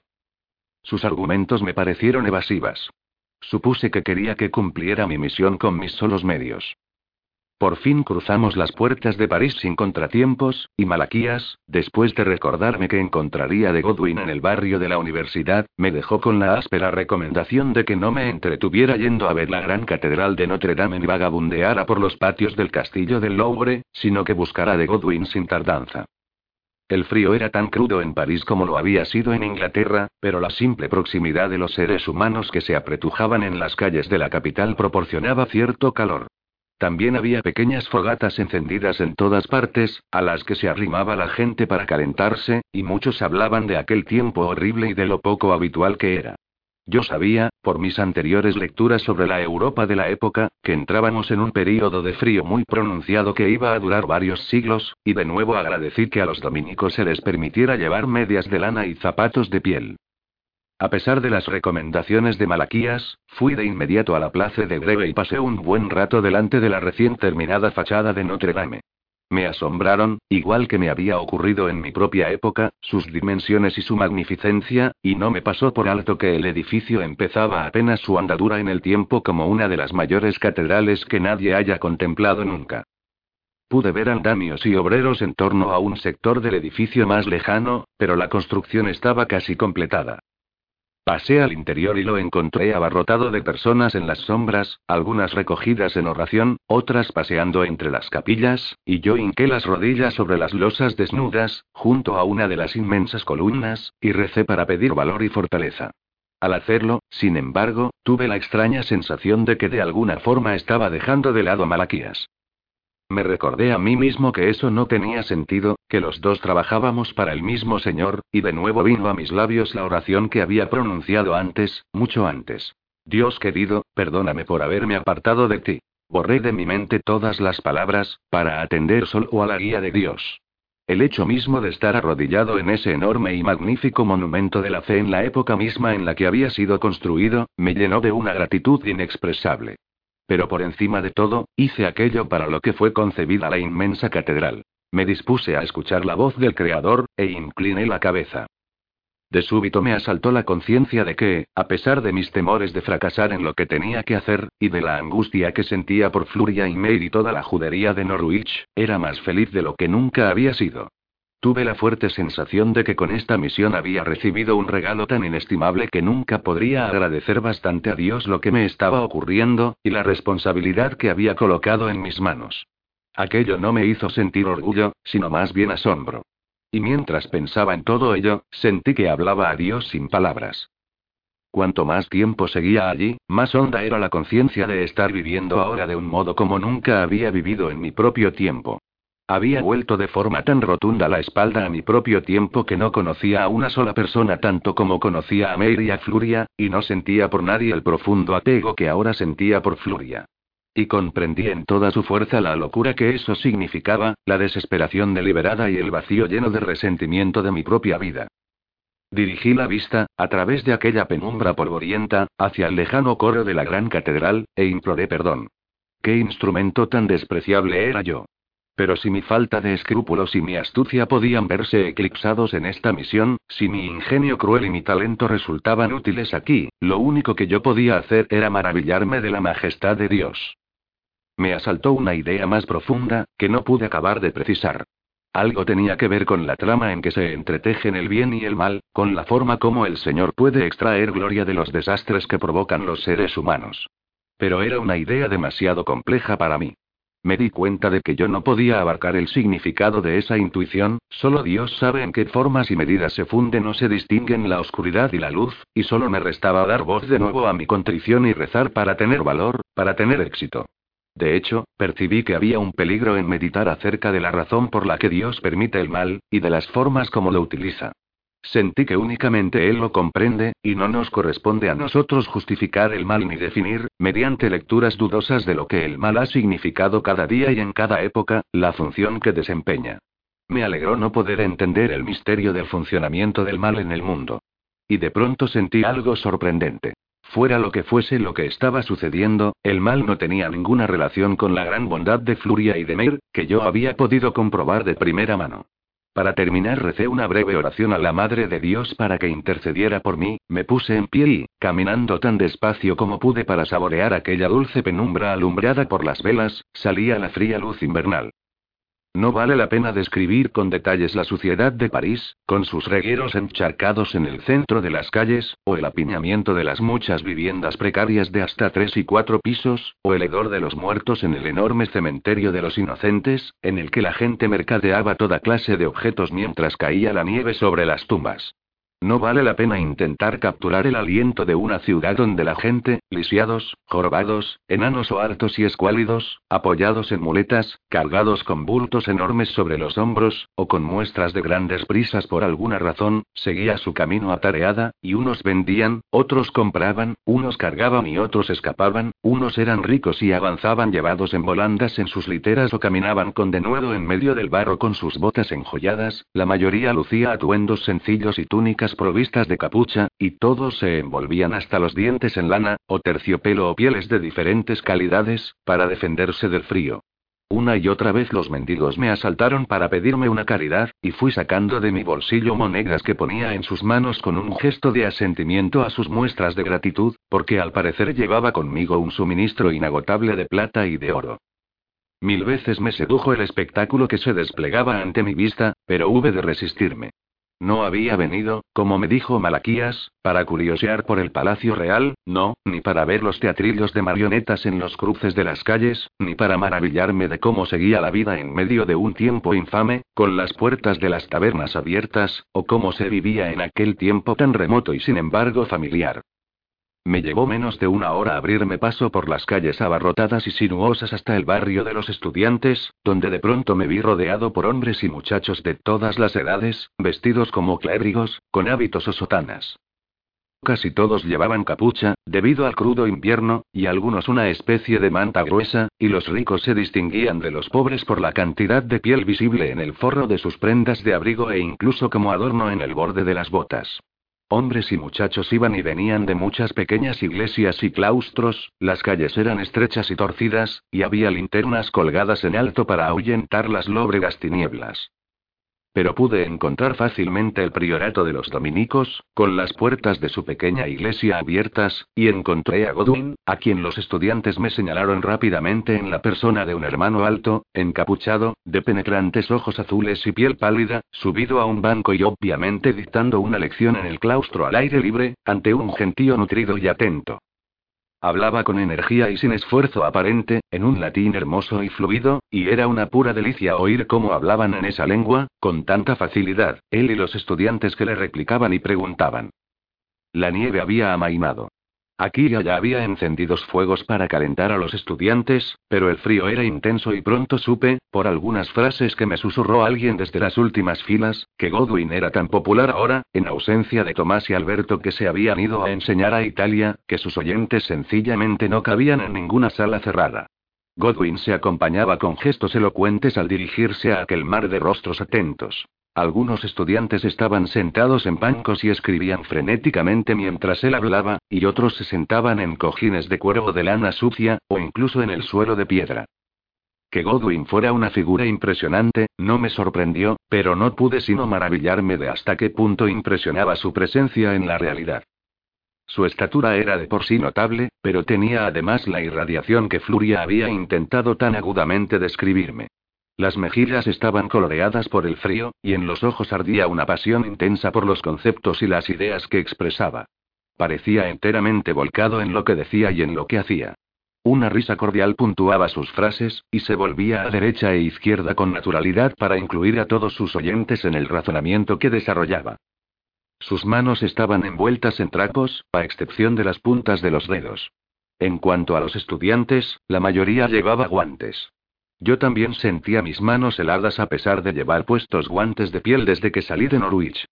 Sus argumentos me parecieron evasivas. Supuse que quería que cumpliera mi misión con mis solos medios. Por fin cruzamos las puertas de París sin contratiempos, y Malaquías, después de recordarme que encontraría de Godwin en el barrio de la universidad, me dejó con la áspera recomendación de que no me entretuviera yendo a ver la gran catedral de Notre Dame ni vagabundeara por los patios del castillo del Louvre, sino que buscara de Godwin sin tardanza. El frío era tan crudo en París como lo había sido en Inglaterra, pero la simple proximidad de los seres humanos que se apretujaban en las calles de la capital proporcionaba cierto calor. También había pequeñas fogatas encendidas en todas partes, a las que se arrimaba la gente para calentarse, y muchos hablaban de aquel tiempo horrible y de lo poco habitual que era. Yo sabía, por mis anteriores lecturas sobre la Europa de la época, que entrábamos en un período de frío muy pronunciado que iba a durar varios siglos, y de nuevo agradecí que a los dominicos se les permitiera llevar medias de lana y zapatos de piel. A pesar de las recomendaciones de Malaquías, fui de inmediato a la plaza de Greve y pasé un buen rato delante de la recién terminada fachada de Notre Dame. Me asombraron, igual que me había ocurrido en mi propia época, sus dimensiones y su magnificencia, y no me pasó por alto que el edificio empezaba apenas su andadura en el tiempo como una de las mayores catedrales que nadie haya contemplado nunca. Pude ver andamios y obreros en torno a un sector del edificio más lejano, pero la construcción estaba casi completada. Pasé al interior y lo encontré abarrotado de personas en las sombras, algunas recogidas en oración, otras paseando entre las capillas, y yo hinqué las rodillas sobre las losas desnudas, junto a una de las inmensas columnas, y recé para pedir valor y fortaleza. Al hacerlo, sin embargo, tuve la extraña sensación de que de alguna forma estaba dejando de lado a Malaquías. Me recordé a mí mismo que eso no tenía sentido, que los dos trabajábamos para el mismo Señor, y de nuevo vino a mis labios la oración que había pronunciado antes, mucho antes. Dios querido, perdóname por haberme apartado de ti. Borré de mi mente todas las palabras, para atender solo a la guía de Dios. El hecho mismo de estar arrodillado en ese enorme y magnífico monumento de la fe en la época misma en la que había sido construido, me llenó de una gratitud inexpresable. Pero por encima de todo, hice aquello para lo que fue concebida la inmensa catedral. Me dispuse a escuchar la voz del Creador, e incliné la cabeza. De súbito me asaltó la conciencia de que, a pesar de mis temores de fracasar en lo que tenía que hacer, y de la angustia que sentía por Fluria y Meir y toda la judería de Norwich, era más feliz de lo que nunca había sido. Tuve la fuerte sensación de que con esta misión había recibido un regalo tan inestimable que nunca podría agradecer bastante a Dios lo que me estaba ocurriendo, y la responsabilidad que había colocado en mis manos. Aquello no me hizo sentir orgullo, sino más bien asombro. Y mientras pensaba en todo ello, sentí que hablaba a Dios sin palabras. Cuanto más tiempo seguía allí, más honda era la conciencia de estar viviendo ahora de un modo como nunca había vivido en mi propio tiempo. Había vuelto de forma tan rotunda la espalda a mi propio tiempo que no conocía a una sola persona tanto como conocía a Meir y a Fluria, y no sentía por nadie el profundo apego que ahora sentía por Fluria. Y comprendí en toda su fuerza la locura que eso significaba, la desesperación deliberada y el vacío lleno de resentimiento de mi propia vida. Dirigí la vista, a través de aquella penumbra polvorienta, hacia el lejano coro de la gran catedral, e imploré perdón. ¿Qué instrumento tan despreciable era yo? Pero si mi falta de escrúpulos y mi astucia podían verse eclipsados en esta misión, si mi ingenio cruel y mi talento resultaban útiles aquí, lo único que yo podía hacer era maravillarme de la majestad de Dios. Me asaltó una idea más profunda, que no pude acabar de precisar. Algo tenía que ver con la trama en que se entretejen el bien y el mal, con la forma como el Señor puede extraer gloria de los desastres que provocan los seres humanos. Pero era una idea demasiado compleja para mí. Me di cuenta de que yo no podía abarcar el significado de esa intuición, solo Dios sabe en qué formas y medidas se funden o se distinguen la oscuridad y la luz, y solo me restaba dar voz de nuevo a mi contrición y rezar para tener valor, para tener éxito. De hecho, percibí que había un peligro en meditar acerca de la razón por la que Dios permite el mal, y de las formas como lo utiliza. Sentí que únicamente Él lo comprende, y no nos corresponde a nosotros justificar el mal ni definir, mediante lecturas dudosas de lo que el mal ha significado cada día y en cada época, la función que desempeña. Me alegró no poder entender el misterio del funcionamiento del mal en el mundo. Y de pronto sentí algo sorprendente. Fuera lo que fuese lo que estaba sucediendo, el mal no tenía ninguna relación con la gran bondad de Fluria y de Meir, que yo había podido comprobar de primera mano. Para terminar recé una breve oración a la Madre de Dios para que intercediera por mí, me puse en pie y, caminando tan despacio como pude para saborear aquella dulce penumbra alumbrada por las velas, salí a la fría luz invernal. No vale la pena describir con detalles la suciedad de París, con sus regueros encharcados en el centro de las calles, o el apiñamiento de las muchas viviendas precarias de hasta tres y cuatro pisos, o el hedor de los muertos en el enorme cementerio de los inocentes, en el que la gente mercadeaba toda clase de objetos mientras caía la nieve sobre las tumbas. No vale la pena intentar capturar el aliento de una ciudad donde la gente, lisiados, jorobados, enanos o hartos y escuálidos, apoyados en muletas, cargados con bultos enormes sobre los hombros, o con muestras de grandes prisas por alguna razón, seguía su camino atareada, y unos vendían, otros compraban, unos cargaban y otros escapaban, unos eran ricos y avanzaban llevados en volandas en sus literas o caminaban con denuedo en medio del barro con sus botas enjolladas, la mayoría lucía atuendos sencillos y provistas de capucha, y todos se envolvían hasta los dientes en lana, o terciopelo o pieles de diferentes calidades, para defenderse del frío. Una y otra vez los mendigos me asaltaron para pedirme una caridad, y fui sacando de mi bolsillo monedas que ponía en sus manos con un gesto de asentimiento a sus muestras de gratitud, porque al parecer llevaba conmigo un suministro inagotable de plata y de oro. Mil veces me sedujo el espectáculo que se desplegaba ante mi vista, pero hube de resistirme. No había venido, como me dijo Malaquías, para curiosear por el Palacio Real, no, ni para ver los teatrillos de marionetas en los cruces de las calles, ni para maravillarme de cómo seguía la vida en medio de un tiempo infame, con las puertas de las tabernas abiertas, o cómo se vivía en aquel tiempo tan remoto y sin embargo familiar. Me llevó menos de una hora abrirme paso por las calles abarrotadas y sinuosas hasta el barrio de los estudiantes, donde de pronto me vi rodeado por hombres y muchachos de todas las edades, vestidos como clérigos, con hábitos o sotanas. Casi todos llevaban capucha, debido al crudo invierno, y algunos una especie de manta gruesa, y los ricos se distinguían de los pobres por la cantidad de piel visible en el forro de sus prendas de abrigo e incluso como adorno en el borde de las botas. Hombres y muchachos iban y venían de muchas pequeñas iglesias y claustros, las calles eran estrechas y torcidas, y había linternas colgadas en alto para ahuyentar las lóbregas tinieblas. Pero pude encontrar fácilmente el priorato de los dominicos, con las puertas de su pequeña iglesia abiertas, y encontré a Godwin, a quien los estudiantes me señalaron rápidamente en la persona de un hermano alto, encapuchado, de penetrantes ojos azules y piel pálida, subido a un banco y obviamente dictando una lección en el claustro al aire libre, ante un gentío nutrido y atento. Hablaba con energía y sin esfuerzo aparente, en un latín hermoso y fluido, y era una pura delicia oír cómo hablaban en esa lengua, con tanta facilidad, él y los estudiantes que le replicaban y preguntaban. La nieve había amainado. Aquí y allá había encendidos fuegos para calentar a los estudiantes, pero el frío era intenso y pronto supe, por algunas frases que me susurró alguien desde las últimas filas, que Godwin era tan popular ahora, en ausencia de Tomás y Alberto que se habían ido a enseñar a Italia, que sus oyentes sencillamente no cabían en ninguna sala cerrada. Godwin se acompañaba con gestos elocuentes al dirigirse a aquel mar de rostros atentos. Algunos estudiantes estaban sentados en bancos y escribían frenéticamente mientras él hablaba, y otros se sentaban en cojines de cuero de lana sucia, o incluso en el suelo de piedra. Que Godwin fuera una figura impresionante, no me sorprendió, pero no pude sino maravillarme de hasta qué punto impresionaba su presencia en la realidad. Su estatura era de por sí notable, pero tenía además la irradiación que Fluria había intentado tan agudamente describirme. Las mejillas estaban coloreadas por el frío, y en los ojos ardía una pasión intensa por los conceptos y las ideas que expresaba. Parecía enteramente volcado en lo que decía y en lo que hacía. Una risa cordial puntuaba sus frases, y se volvía a derecha e izquierda con naturalidad para incluir a todos sus oyentes en el razonamiento que desarrollaba. Sus manos estaban envueltas en trapos, a excepción de las puntas de los dedos. En cuanto a los estudiantes, la mayoría llevaba guantes. Yo también sentía mis manos heladas a pesar de llevar puestos guantes de piel desde que salí de Norwich.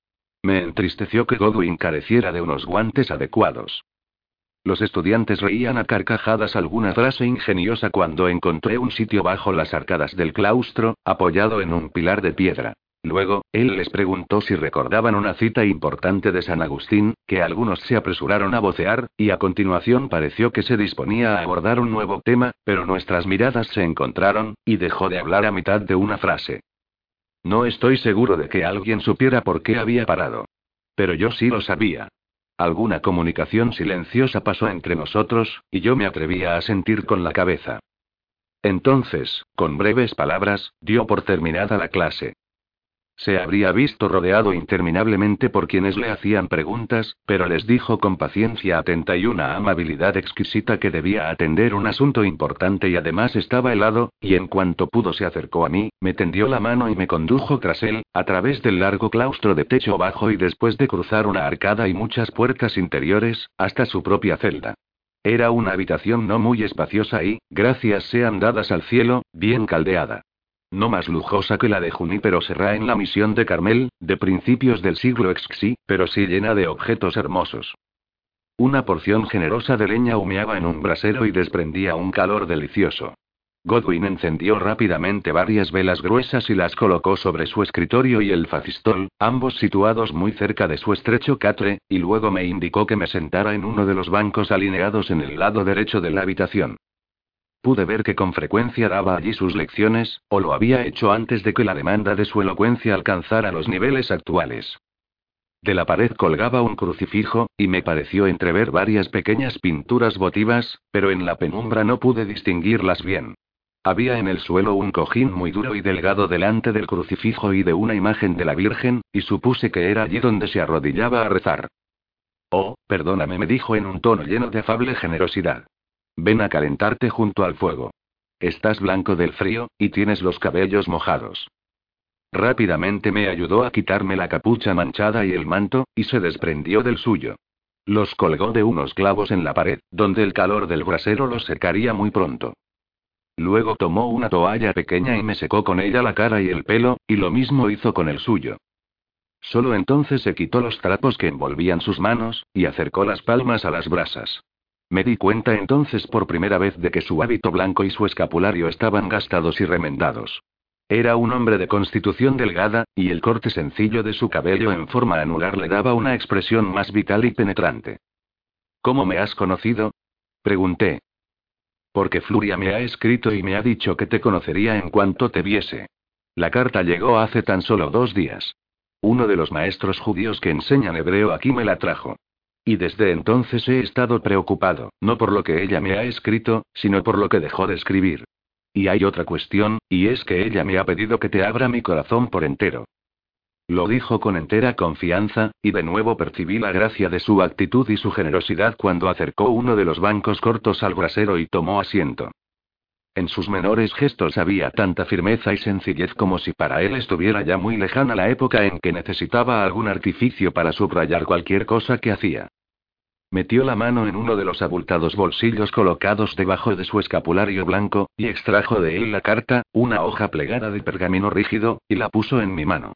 Me entristeció que Godwin careciera de unos guantes adecuados. Los estudiantes reían a carcajadas alguna frase ingeniosa cuando encontré un sitio bajo las arcadas del claustro, apoyado en un pilar de piedra. Luego, él les preguntó si recordaban una cita importante de San Agustín, que algunos se apresuraron a vocear, y a continuación pareció que se disponía a abordar un nuevo tema, pero nuestras miradas se encontraron, y dejó de hablar a mitad de una frase. No estoy seguro de que alguien supiera por qué había parado. Pero yo sí lo sabía. Alguna comunicación silenciosa pasó entre nosotros, y yo me atrevía a sentir con la cabeza. Entonces, con breves palabras, dio por terminada la clase. Se habría visto rodeado interminablemente por quienes le hacían preguntas, pero les dijo con paciencia atenta y una amabilidad exquisita que debía atender un asunto importante y además estaba helado, y en cuanto pudo se acercó a mí, me tendió la mano y me condujo tras él, a través del largo claustro de techo bajo y después de cruzar una arcada y muchas puertas interiores, hasta su propia celda. Era una habitación no muy espaciosa y, gracias sean dadas al cielo, bien caldeada. No más lujosa que la de Junípero Serra en la misión de Carmel, de principios del siglo XXI, pero sí llena de objetos hermosos. Una porción generosa de leña humeaba en un brasero y desprendía un calor delicioso. Godwin encendió rápidamente varias velas gruesas y las colocó sobre su escritorio y el facistol, ambos situados muy cerca de su estrecho catre, y luego me indicó que me sentara en uno de los bancos alineados en el lado derecho de la habitación. Pude ver que con frecuencia daba allí sus lecciones, o lo había hecho antes de que la demanda de su elocuencia alcanzara los niveles actuales. De la pared colgaba un crucifijo, y me pareció entrever varias pequeñas pinturas votivas, pero en la penumbra no pude distinguirlas bien. Había en el suelo un cojín muy duro y delgado delante del crucifijo y de una imagen de la Virgen, y supuse que era allí donde se arrodillaba a rezar. Oh, perdóname, me dijo en un tono lleno de afable generosidad. Ven a calentarte junto al fuego. Estás blanco del frío, y tienes los cabellos mojados. Rápidamente me ayudó a quitarme la capucha manchada y el manto, y se desprendió del suyo. Los colgó de unos clavos en la pared, donde el calor del brasero los secaría muy pronto. Luego tomó una toalla pequeña y me secó con ella la cara y el pelo, y lo mismo hizo con el suyo. Solo entonces se quitó los trapos que envolvían sus manos, y acercó las palmas a las brasas. Me di cuenta entonces por primera vez de que su hábito blanco y su escapulario estaban gastados y remendados. Era un hombre de constitución delgada, y el corte sencillo de su cabello en forma anular le daba una expresión más vital y penetrante. ¿Cómo me has conocido? Pregunté. Porque Fluria me ha escrito y me ha dicho que te conocería en cuanto te viese. La carta llegó hace tan solo dos días. Uno de los maestros judíos que enseñan hebreo aquí me la trajo. Y desde entonces he estado preocupado, no por lo que ella me ha escrito, sino por lo que dejó de escribir. Y hay otra cuestión, y es que ella me ha pedido que te abra mi corazón por entero. Lo dijo con entera confianza, y de nuevo percibí la gracia de su actitud y su generosidad cuando acercó uno de los bancos cortos al brasero y tomó asiento. En sus menores gestos había tanta firmeza y sencillez como si para él estuviera ya muy lejana la época en que necesitaba algún artificio para subrayar cualquier cosa que hacía. Metió la mano en uno de los abultados bolsillos colocados debajo de su escapulario blanco, y extrajo de él la carta, una hoja plegada de pergamino rígido, y la puso en mi mano.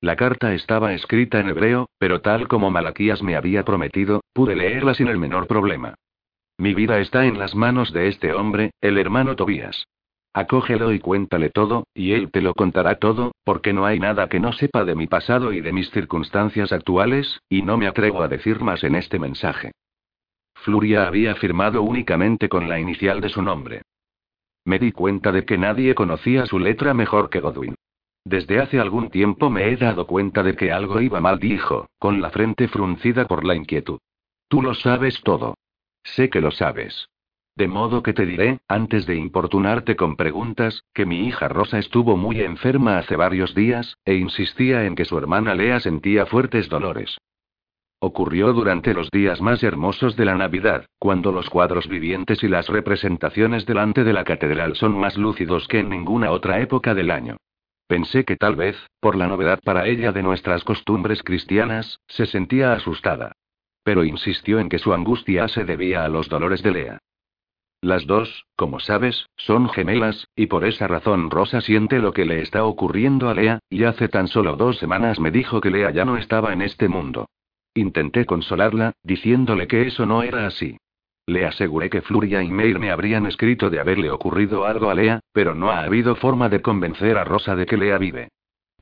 La carta estaba escrita en hebreo, pero tal como Malaquías me había prometido, pude leerla sin el menor problema. Mi vida está en las manos de este hombre, el hermano Tobías. Acógelo y cuéntale todo, y él te lo contará todo, porque no hay nada que no sepa de mi pasado y de mis circunstancias actuales, y no me atrevo a decir más en este mensaje. Fluria había firmado únicamente con la inicial de su nombre. Me di cuenta de que nadie conocía su letra mejor que Godwin. Desde hace algún tiempo me he dado cuenta de que algo iba mal, dijo, con la frente fruncida por la inquietud. Tú lo sabes todo. Sé que lo sabes. De modo que te diré, antes de importunarte con preguntas, que mi hija Rosa estuvo muy enferma hace varios días, e insistía en que su hermana Lea sentía fuertes dolores. Ocurrió durante los días más hermosos de la Navidad, cuando los cuadros vivientes y las representaciones delante de la catedral son más lúcidos que en ninguna otra época del año. Pensé que tal vez, por la novedad para ella de nuestras costumbres cristianas, se sentía asustada. Pero insistió en que su angustia se debía a los dolores de Lea. Las dos, como sabes, son gemelas, y por esa razón Rosa siente lo que le está ocurriendo a Lea, y hace tan solo dos semanas me dijo que Lea ya no estaba en este mundo. Intenté consolarla, diciéndole que eso no era así. Le aseguré que Fluria y Meir me habrían escrito de haberle ocurrido algo a Lea, pero no ha habido forma de convencer a Rosa de que Lea vive.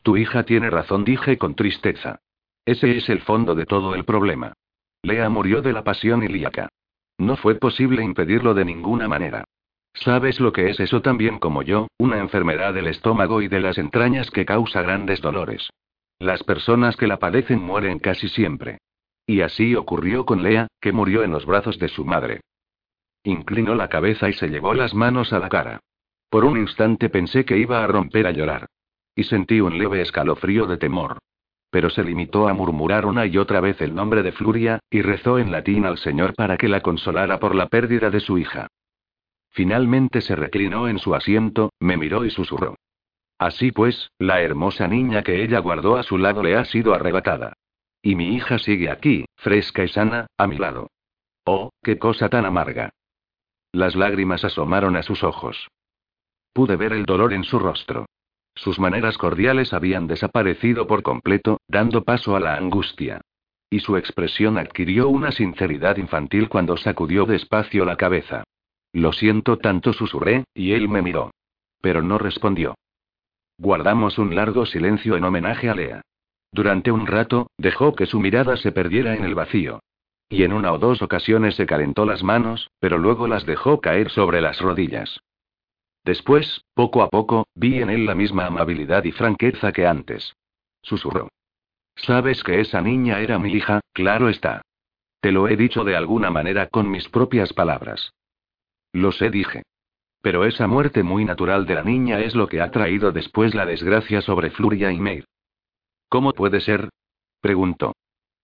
Tu hija tiene razón, dije con tristeza. Ese es el fondo de todo el problema. Lea murió de la pasión ilíaca. No fue posible impedirlo de ninguna manera. ¿Sabes lo que es eso también como yo? Una enfermedad del estómago y de las entrañas que causa grandes dolores. Las personas que la padecen mueren casi siempre. Y así ocurrió con Lea, que murió en los brazos de su madre. Inclinó la cabeza y se llevó las manos a la cara. Por un instante pensé que iba a romper a llorar. Y sentí un leve escalofrío de temor pero se limitó a murmurar una y otra vez el nombre de Fluria, y rezó en latín al Señor para que la consolara por la pérdida de su hija. Finalmente se reclinó en su asiento, me miró y susurró. Así pues, la hermosa niña que ella guardó a su lado le ha sido arrebatada. Y mi hija sigue aquí, fresca y sana, a mi lado. Oh, qué cosa tan amarga. Las lágrimas asomaron a sus ojos. Pude ver el dolor en su rostro. Sus maneras cordiales habían desaparecido por completo, dando paso a la angustia. Y su expresión adquirió una sinceridad infantil cuando sacudió despacio la cabeza. Lo siento tanto, susurré, y él me miró. Pero no respondió. Guardamos un largo silencio en homenaje a Lea. Durante un rato, dejó que su mirada se perdiera en el vacío. y en una o dos ocasiones se calentó las manos, pero luego las dejó caer sobre las rodillas. Después, poco a poco, vi en él la misma amabilidad y franqueza que antes. Susurró. Sabes que esa niña era mi hija, claro está. Te lo he dicho de alguna manera con mis propias palabras. Lo sé, dije. Pero esa muerte muy natural de la niña es lo que ha traído después la desgracia sobre Fluria y Meir. ¿Cómo puede ser? preguntó.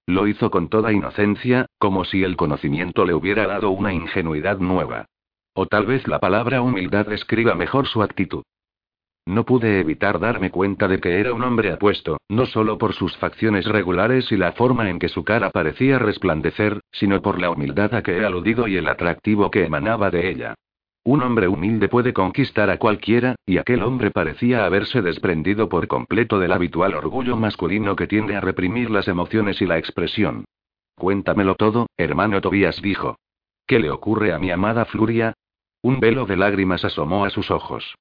Lo hizo con toda inocencia, como si el conocimiento le hubiera dado una ingenuidad nueva. O tal vez la palabra humildad describa mejor su actitud. No pude evitar darme cuenta de que era un hombre apuesto, no solo por sus facciones regulares y la forma en que su cara parecía resplandecer, sino por la humildad a que he aludido y el atractivo que emanaba de ella. Un hombre humilde puede conquistar a cualquiera, y aquel hombre parecía haberse desprendido por completo del habitual orgullo masculino que tiende a reprimir las emociones y la expresión. Cuéntamelo todo, hermano Tobías dijo. ¿Qué le ocurre a mi amada Fluria? Un velo de lágrimas asomó a sus ojos.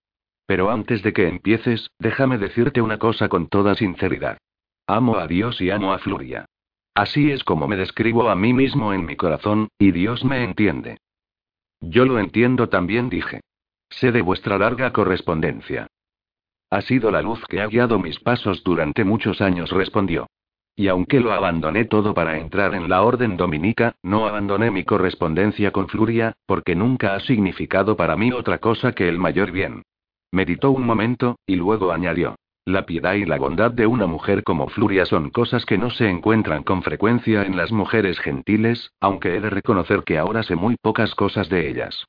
Pero antes de que empieces, déjame decirte una cosa con toda sinceridad. Amo a Dios y amo a Fluria. Así es como me describo a mí mismo en mi corazón, y Dios me entiende. Yo lo entiendo también, dije. Sé de vuestra larga correspondencia. Ha sido la luz que ha guiado mis pasos durante muchos años, respondió. Y aunque lo abandoné todo para entrar en la orden dominica, no abandoné mi correspondencia con Fluria, porque nunca ha significado para mí otra cosa que el mayor bien. Meditó un momento, y luego añadió. La piedad y la bondad de una mujer como Fluria son cosas que no se encuentran con frecuencia en las mujeres gentiles, aunque he de reconocer que ahora sé muy pocas cosas de ellas.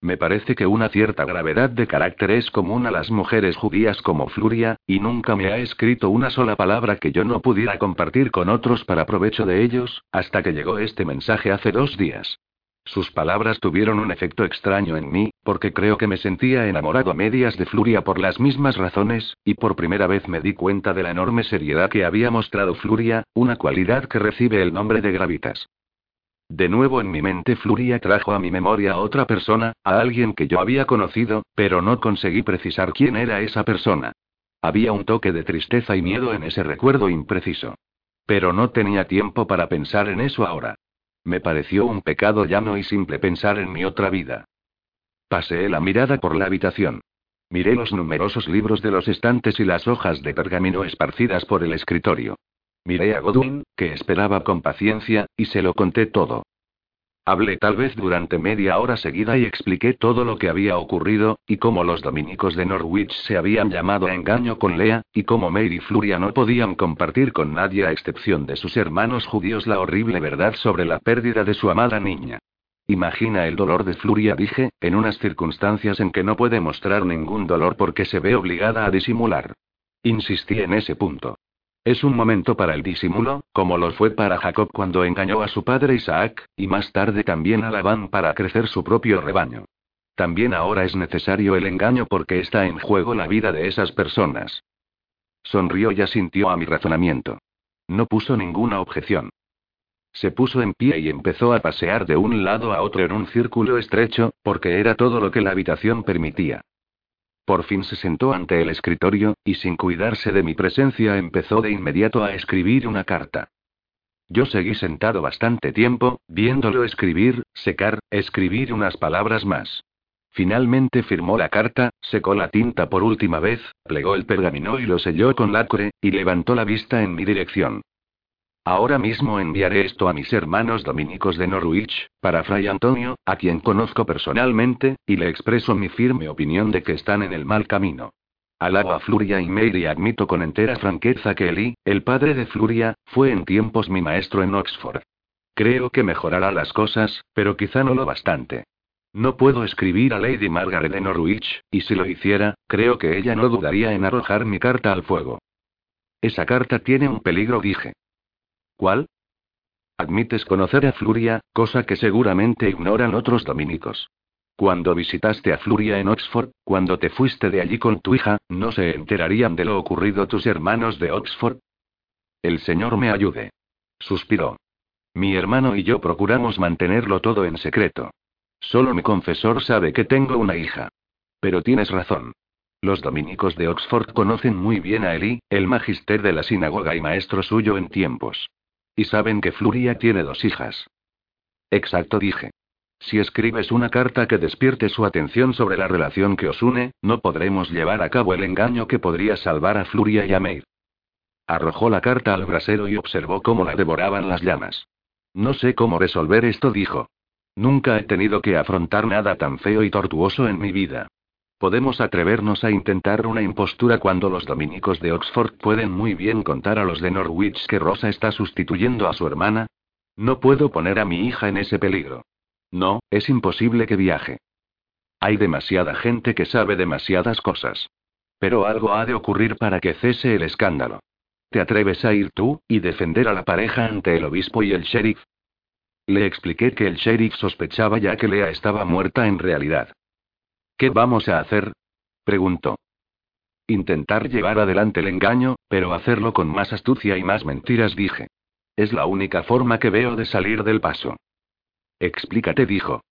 Me parece que una cierta gravedad de carácter es común a las mujeres judías como Fluria, y nunca me ha escrito una sola palabra que yo no pudiera compartir con otros para provecho de ellos, hasta que llegó este mensaje hace dos días. Sus palabras tuvieron un efecto extraño en mí, porque creo que me sentía enamorado a medias de Fluria por las mismas razones, y por primera vez me di cuenta de la enorme seriedad que había mostrado Fluria, una cualidad que recibe el nombre de gravitas. De nuevo en mi mente Fluria trajo a mi memoria a otra persona, a alguien que yo había conocido, pero no conseguí precisar quién era esa persona. Había un toque de tristeza y miedo en ese recuerdo impreciso. Pero no tenía tiempo para pensar en eso ahora. Me pareció un pecado llano y simple pensar en mi otra vida. Paseé la mirada por la habitación. Miré los numerosos libros de los estantes y las hojas de pergamino esparcidas por el escritorio. Miré a Godwin, que esperaba con paciencia, y se lo conté todo. Hablé tal vez durante media hora seguida y expliqué todo lo que había ocurrido, y cómo los dominicos de Norwich se habían llamado a engaño con Lea, y cómo Mary y Fluria no podían compartir con nadie a excepción de sus hermanos judíos la horrible verdad sobre la pérdida de su amada niña. Imagina el dolor de Fluria, dije, en unas circunstancias en que no puede mostrar ningún dolor porque se ve obligada a disimular. Insistí en ese punto. Es un momento para el disimulo, como lo fue para Jacob cuando engañó a su padre Isaac, y más tarde también a Labán para crecer su propio rebaño. También ahora es necesario el engaño porque está en juego la vida de esas personas. Sonrió y asintió a mi razonamiento. No puso ninguna objeción. Se puso en pie y empezó a pasear de un lado a otro en un círculo estrecho, porque era todo lo que la habitación permitía. Por fin se sentó ante el escritorio, y sin cuidarse de mi presencia empezó de inmediato a escribir una carta. Yo seguí sentado bastante tiempo, viéndolo escribir, secar, escribir unas palabras más. Finalmente firmó la carta, secó la tinta por última vez, plegó el pergamino y lo selló con lacre, y levantó la vista en mi dirección. Ahora mismo enviaré esto a mis hermanos dominicos de Norwich, para Fray Antonio, a quien conozco personalmente, y le expreso mi firme opinión de que están en el mal camino. Alabo a Fluria y Mary admito con entera franqueza que Eli, el padre de Fluria, fue en tiempos mi maestro en Oxford. Creo que mejorará las cosas, pero quizá no lo bastante. No puedo escribir a Lady Margaret de Norwich, y si lo hiciera, creo que ella no dudaría en arrojar mi carta al fuego. Esa carta tiene un peligro, dije. ¿Cuál? Admites conocer a Fluria, cosa que seguramente ignoran otros dominicos. Cuando visitaste a Fluria en Oxford, cuando te fuiste de allí con tu hija, ¿no se enterarían de lo ocurrido tus hermanos de Oxford? El Señor me ayude. Suspiró. Mi hermano y yo procuramos mantenerlo todo en secreto. Solo mi confesor sabe que tengo una hija. Pero tienes razón. Los dominicos de Oxford conocen muy bien a Eli, el magister de la sinagoga y maestro suyo en tiempos. Y saben que Fluria tiene dos hijas. Exacto, dije. Si escribes una carta que despierte su atención sobre la relación que os une, no podremos llevar a cabo el engaño que podría salvar a Fluria y a Meir. Arrojó la carta al brasero y observó cómo la devoraban las llamas. No sé cómo resolver esto, dijo. Nunca he tenido que afrontar nada tan feo y tortuoso en mi vida. Podemos atrevernos a intentar una impostura cuando los dominicos de Oxford pueden muy bien contar a los de Norwich que Rosa está sustituyendo a su hermana. No puedo poner a mi hija en ese peligro. No, es imposible que viaje. Hay demasiada gente que sabe demasiadas cosas. Pero algo ha de ocurrir para que cese el escándalo. ¿Te atreves a ir tú, y defender a la pareja ante el obispo y el sheriff? Le expliqué que el sheriff sospechaba ya que Lea estaba muerta en realidad. ¿Qué vamos a hacer? preguntó. Intentar llevar adelante el engaño, pero hacerlo con más astucia y más mentiras, dije. Es la única forma que veo de salir del paso. Explícate, dijo.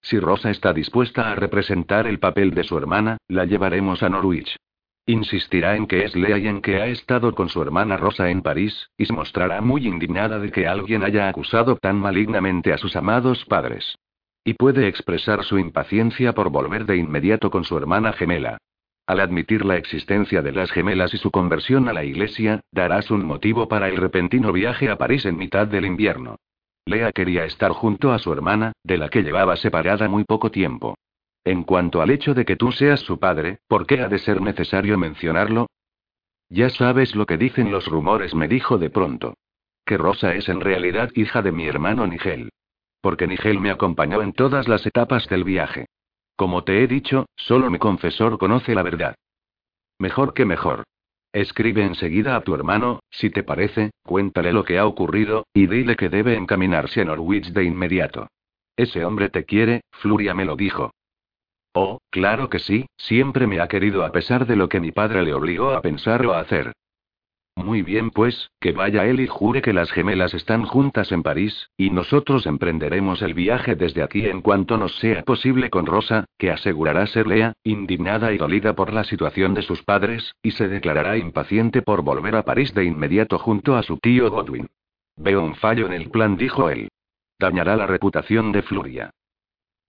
Si Rosa está dispuesta a representar el papel de su hermana, la llevaremos a Norwich. Insistirá en que es Lea y en que ha estado con su hermana Rosa en París, y se mostrará muy indignada de que alguien haya acusado tan malignamente a sus amados padres. Y puede expresar su impaciencia por volver de inmediato con su hermana gemela. Al admitir la existencia de las gemelas y su conversión a la iglesia, darás un motivo para el repentino viaje a París en mitad del invierno. Lea quería estar junto a su hermana, de la que llevaba separada muy poco tiempo. En cuanto al hecho de que tú seas su padre, ¿por qué ha de ser necesario mencionarlo? Ya sabes lo que dicen los rumores, me dijo de pronto. Que Rosa es en realidad hija de mi hermano Nigel. Porque Nigel me acompañó en todas las etapas del viaje. Como te he dicho, solo mi confesor conoce la verdad. Mejor que mejor. Escribe enseguida a tu hermano, si te parece, cuéntale lo que ha ocurrido, y dile que debe encaminarse a Norwich de inmediato. Ese hombre te quiere, Fluria me lo dijo. Oh, claro que sí, siempre me ha querido a pesar de lo que mi padre le obligó a pensar o a hacer. Muy bien, pues, que vaya él y jure que las gemelas están juntas en París, y nosotros emprenderemos el viaje desde aquí en cuanto nos sea posible con Rosa, que asegurará ser Lea, indignada y dolida por la situación de sus padres, y se declarará impaciente por volver a París de inmediato junto a su tío Godwin. Veo un fallo en el plan, dijo él. Dañará la reputación de Fluria.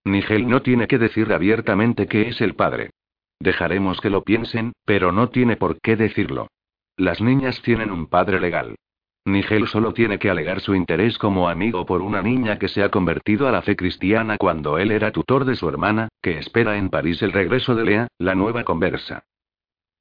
Nigel no tiene que decir abiertamente que es el padre. Dejaremos que lo piensen, pero no tiene por qué decirlo. Las niñas tienen un padre legal. Nigel solo tiene que alegar su interés como amigo por una niña que se ha convertido a la fe cristiana cuando él era tutor de su hermana, que espera en París el regreso de Lea, la nueva conversa.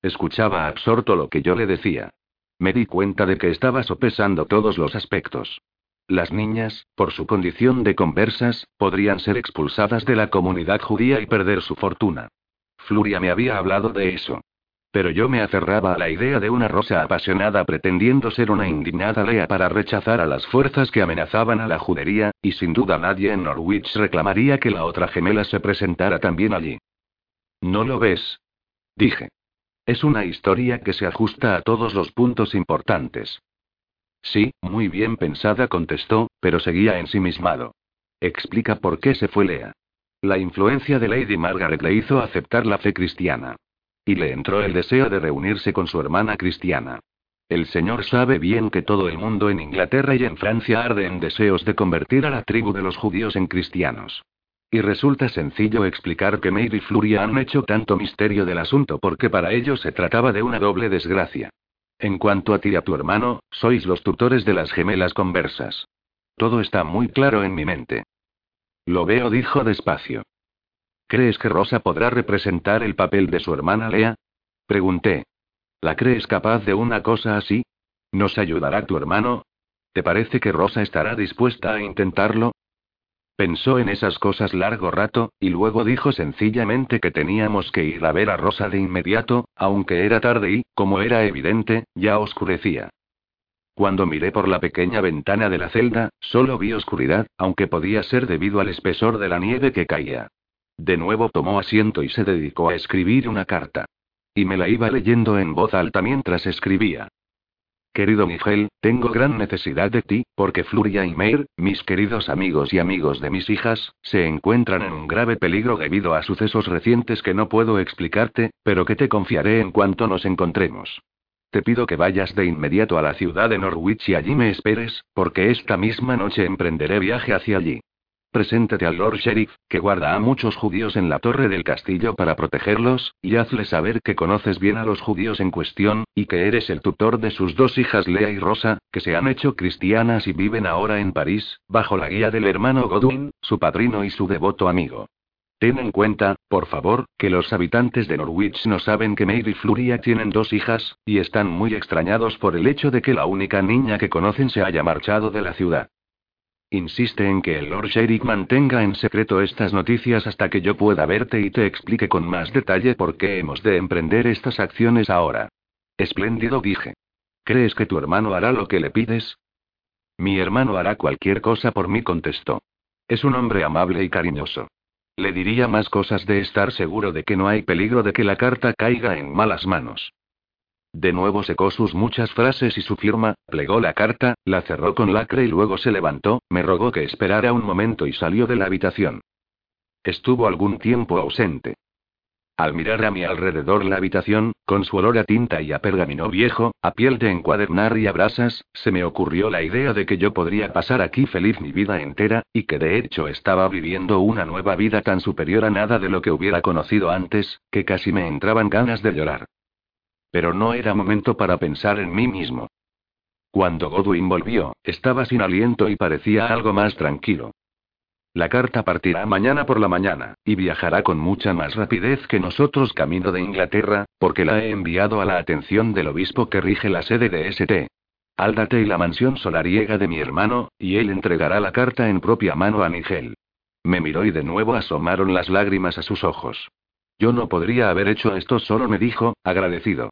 Escuchaba absorto lo que yo le decía. Me di cuenta de que estaba sopesando todos los aspectos. Las niñas, por su condición de conversas, podrían ser expulsadas de la comunidad judía y perder su fortuna. Fluria me había hablado de eso. Pero yo me aferraba a la idea de una rosa apasionada pretendiendo ser una indignada Lea para rechazar a las fuerzas que amenazaban a la judería, y sin duda nadie en Norwich reclamaría que la otra gemela se presentara también allí. ¿No lo ves? Dije. Es una historia que se ajusta a todos los puntos importantes. Sí, muy bien pensada, contestó, pero seguía ensimismado. Explica por qué se fue Lea. La influencia de Lady Margaret le hizo aceptar la fe cristiana. Y le entró el deseo de reunirse con su hermana cristiana. El señor sabe bien que todo el mundo en Inglaterra y en Francia arde en deseos de convertir a la tribu de los judíos en cristianos. Y resulta sencillo explicar que Mary y Fluria han hecho tanto misterio del asunto porque para ellos se trataba de una doble desgracia. En cuanto a ti y a tu hermano, sois los tutores de las gemelas conversas. Todo está muy claro en mi mente. Lo veo, dijo despacio. ¿Crees que Rosa podrá representar el papel de su hermana Lea? Pregunté. ¿La crees capaz de una cosa así? ¿Nos ayudará tu hermano? ¿Te parece que Rosa estará dispuesta a intentarlo? Pensó en esas cosas largo rato, y luego dijo sencillamente que teníamos que ir a ver a Rosa de inmediato, aunque era tarde y, como era evidente, ya oscurecía. Cuando miré por la pequeña ventana de la celda, solo vi oscuridad, aunque podía ser debido al espesor de la nieve que caía. De nuevo tomó asiento y se dedicó a escribir una carta. Y me la iba leyendo en voz alta mientras escribía. Querido Miguel, tengo gran necesidad de ti, porque Fluria y Meir, mis queridos amigos y amigos de mis hijas, se encuentran en un grave peligro debido a sucesos recientes que no puedo explicarte, pero que te confiaré en cuanto nos encontremos. te pido que vayas de inmediato a la ciudad de Norwich y allí me esperes, porque esta misma noche emprenderé viaje hacia allí. Preséntate al Lord Sheriff, que guarda a muchos judíos en la torre del castillo para protegerlos, y hazle saber que conoces bien a los judíos en cuestión, y que eres el tutor de sus dos hijas Lea y Rosa, que se han hecho cristianas y viven ahora en París, bajo la guía del hermano Godwin, su padrino y su devoto amigo. Ten en cuenta, por favor, que los habitantes de Norwich no saben que Mary y Fluria tienen dos hijas, y están muy extrañados por el hecho de que la única niña que conocen se haya marchado de la ciudad. Insiste en que el Lord Sheriff mantenga en secreto estas noticias hasta que yo pueda verte y te explique con más detalle por qué hemos de emprender estas acciones ahora. Espléndido dije. ¿Crees que tu hermano hará lo que le pides? Mi hermano hará cualquier cosa por mí, contestó. Es un hombre amable y cariñoso. Le diría más cosas de estar seguro de que no hay peligro de que la carta caiga en malas manos. De nuevo secó sus muchas frases y su firma, plegó la carta, la cerró con lacre y luego se levantó, me rogó que esperara un momento y salió de la habitación. Estuvo algún tiempo ausente. Al mirar a mi alrededor la habitación, con su olor a tinta y a pergamino viejo, a piel de encuadernar y a brasas, se me ocurrió la idea de que yo podría pasar aquí feliz mi vida entera, y que de hecho estaba viviendo una nueva vida tan superior a nada de lo que hubiera conocido antes, que casi me entraban ganas de llorar. Pero no era momento para pensar en mí mismo. Cuando Godwin volvió, estaba sin aliento y parecía algo más tranquilo. La carta partirá mañana por la mañana, y viajará con mucha más rapidez que nosotros camino de Inglaterra, porque la he enviado a la atención del obispo que rige la sede de St. Áldate y la mansión solariega de mi hermano, y él entregará la carta en propia mano a Nigel. Me miró y de nuevo asomaron las lágrimas a sus ojos. Yo no podría haber hecho esto solo, me dijo, agradecido.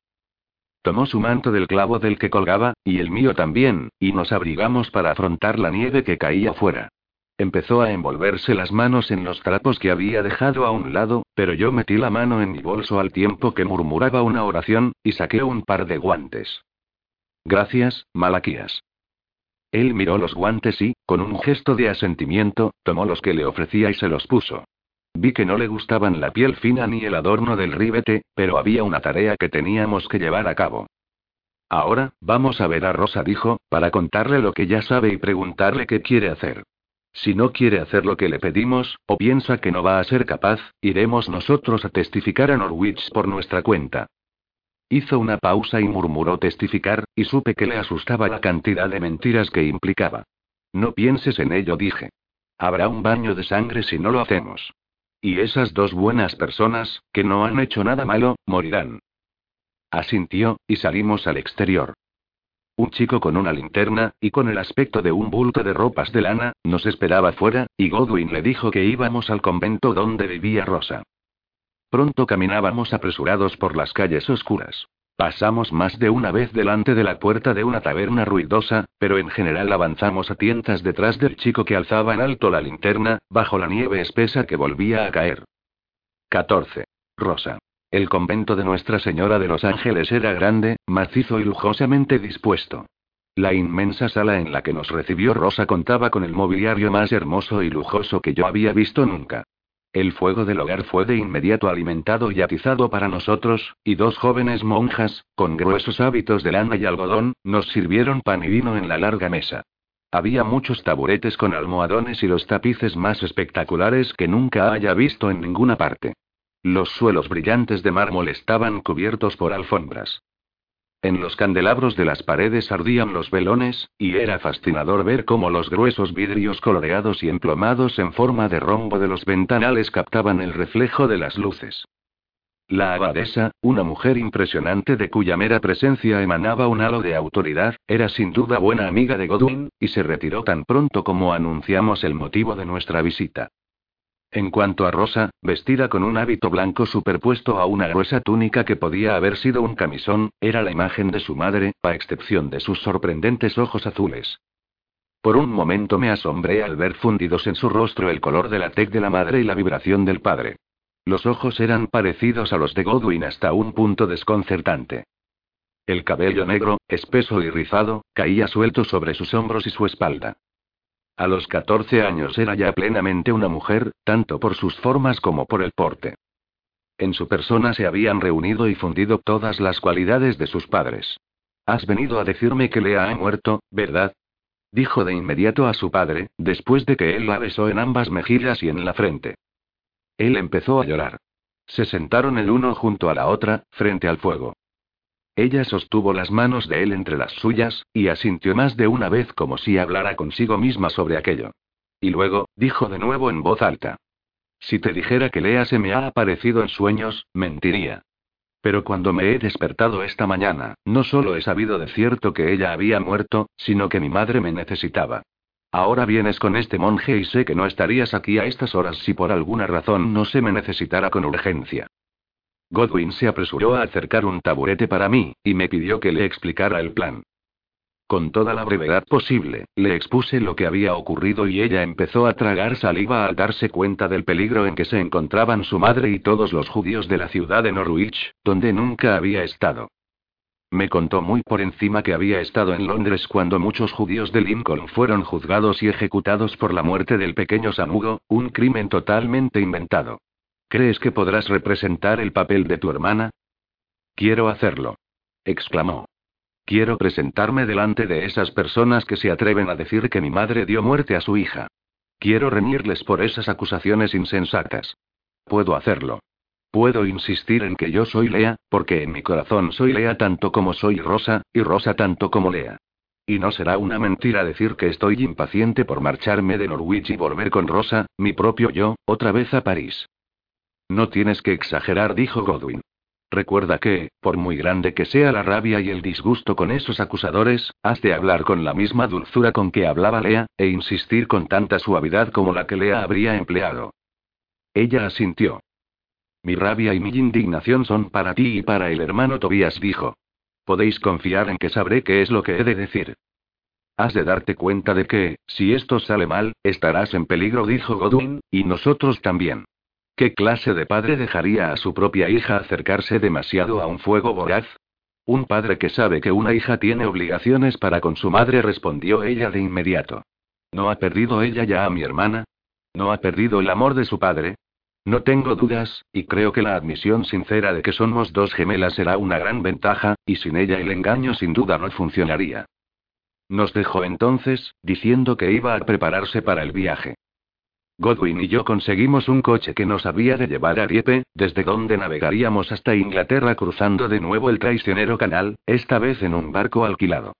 Tomó su manto del clavo del que colgaba, y el mío también, y nos abrigamos para afrontar la nieve que caía fuera. Empezó a envolverse las manos en los trapos que había dejado a un lado, pero yo metí la mano en mi bolso al tiempo que murmuraba una oración, y saqué un par de guantes. Gracias, Malaquías. Él miró los guantes y, con un gesto de asentimiento, tomó los que le ofrecía y se los puso. Vi que no le gustaban la piel fina ni el adorno del ribete, pero había una tarea que teníamos que llevar a cabo. Ahora, vamos a ver a Rosa, dijo, para contarle lo que ya sabe y preguntarle qué quiere hacer. Si no quiere hacer lo que le pedimos, o piensa que no va a ser capaz, iremos nosotros a testificar a Norwich por nuestra cuenta. Hizo una pausa y murmuró testificar, y supe que le asustaba la cantidad de mentiras que implicaba. No pienses en ello, dije. Habrá un baño de sangre si no lo hacemos. Y esas dos buenas personas, que no han hecho nada malo, morirán. Asintió, y salimos al exterior. Un chico con una linterna, y con el aspecto de un bulto de ropas de lana, nos esperaba fuera, y Godwin le dijo que íbamos al convento donde vivía Rosa. Pronto caminábamos apresurados por las calles oscuras. Pasamos más de una vez delante de la puerta de una taberna ruidosa, pero en general avanzamos a tientas detrás del chico que alzaba en alto la linterna, bajo la nieve espesa que volvía a caer. 14. Rosa. El convento de Nuestra Señora de los Ángeles era grande, macizo y lujosamente dispuesto. La inmensa sala en la que nos recibió Rosa contaba con el mobiliario más hermoso y lujoso que yo había visto nunca. El fuego del hogar fue de inmediato alimentado y atizado para nosotros, y dos jóvenes monjas, con gruesos hábitos de lana y algodón, nos sirvieron pan y vino en la larga mesa. Había muchos taburetes con almohadones y los tapices más espectaculares que nunca haya visto en ninguna parte. Los suelos brillantes de mármol estaban cubiertos por alfombras. En los candelabros de las paredes ardían los velones, y era fascinador ver cómo los gruesos vidrios coloreados y emplomados en forma de rombo de los ventanales captaban el reflejo de las luces. La abadesa, una mujer impresionante de cuya mera presencia emanaba un halo de autoridad, era sin duda buena amiga de Godwin, y se retiró tan pronto como anunciamos el motivo de nuestra visita. En cuanto a Rosa, vestida con un hábito blanco superpuesto a una gruesa túnica que podía haber sido un camisón, era la imagen de su madre, a excepción de sus sorprendentes ojos azules. Por un momento me asombré al ver fundidos en su rostro el color de la tec de la madre y la vibración del padre. Los ojos eran parecidos a los de Godwin hasta un punto desconcertante. El cabello negro, espeso y rizado, caía suelto sobre sus hombros y su espalda. A los 14 años era ya plenamente una mujer, tanto por sus formas como por el porte. En su persona se habían reunido y fundido todas las cualidades de sus padres. Has venido a decirme que Lea ha muerto, ¿verdad? Dijo de inmediato a su padre, después de que él la besó en ambas mejillas y en la frente. Él empezó a llorar. Se sentaron el uno junto a la otra, frente al fuego. Ella sostuvo las manos de él entre las suyas, y asintió más de una vez como si hablara consigo misma sobre aquello. Y luego, dijo de nuevo en voz alta. Si te dijera que Lea se me ha aparecido en sueños, mentiría. Pero cuando me he despertado esta mañana, no solo he sabido de cierto que ella había muerto, sino que mi madre me necesitaba. Ahora vienes con este monje y sé que no estarías aquí a estas horas si por alguna razón no se me necesitara con urgencia. Godwin se apresuró a acercar un taburete para mí, y me pidió que le explicara el plan. Con toda la brevedad posible, le expuse lo que había ocurrido y ella empezó a tragar saliva al darse cuenta del peligro en que se encontraban su madre y todos los judíos de la ciudad de Norwich, donde nunca había estado. Me contó muy por encima que había estado en Londres cuando muchos judíos de Lincoln fueron juzgados y ejecutados por la muerte del pequeño Samugo, un crimen totalmente inventado. ¿Crees que podrás representar el papel de tu hermana? Quiero hacerlo. exclamó. Quiero presentarme delante de esas personas que se atreven a decir que mi madre dio muerte a su hija. Quiero reñirles por esas acusaciones insensatas. Puedo hacerlo. Puedo insistir en que yo soy Lea, porque en mi corazón soy Lea tanto como soy Rosa, y Rosa tanto como Lea. Y no será una mentira decir que estoy impaciente por marcharme de Norwich y volver con Rosa, mi propio yo, otra vez a París. No tienes que exagerar, dijo Godwin. Recuerda que, por muy grande que sea la rabia y el disgusto con esos acusadores, has de hablar con la misma dulzura con que hablaba Lea, e insistir con tanta suavidad como la que Lea habría empleado. Ella asintió. Mi rabia y mi indignación son para ti y para el hermano Tobías, dijo. Podéis confiar en que sabré qué es lo que he de decir. Has de darte cuenta de que, si esto sale mal, estarás en peligro, dijo Godwin, y nosotros también. ¿Qué clase de padre dejaría a su propia hija acercarse demasiado a un fuego voraz? Un padre que sabe que una hija tiene obligaciones para con su madre, respondió ella de inmediato. ¿No ha perdido ella ya a mi hermana? ¿No ha perdido el amor de su padre? No tengo dudas, y creo que la admisión sincera de que somos dos gemelas será una gran ventaja, y sin ella el engaño sin duda no funcionaría. Nos dejó entonces, diciendo que iba a prepararse para el viaje. Godwin y yo conseguimos un coche que nos había de llevar a Dieppe, desde donde navegaríamos hasta Inglaterra cruzando de nuevo el traicionero canal, esta vez en un barco alquilado.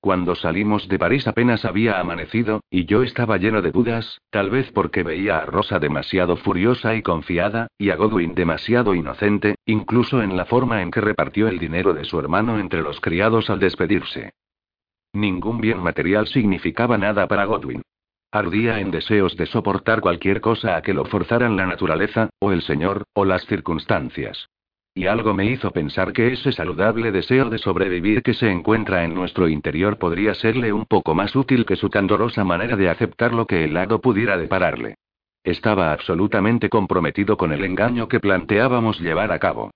Cuando salimos de París apenas había amanecido, y yo estaba lleno de dudas, tal vez porque veía a Rosa demasiado furiosa y confiada, y a Godwin demasiado inocente, incluso en la forma en que repartió el dinero de su hermano entre los criados al despedirse. Ningún bien material significaba nada para Godwin. Ardía en deseos de soportar cualquier cosa a que lo forzaran la naturaleza, o el Señor, o las circunstancias. Y algo me hizo pensar que ese saludable deseo de sobrevivir que se encuentra en nuestro interior podría serle un poco más útil que su candorosa manera de aceptar lo que el lado pudiera depararle. Estaba absolutamente comprometido con el engaño que planteábamos llevar a cabo.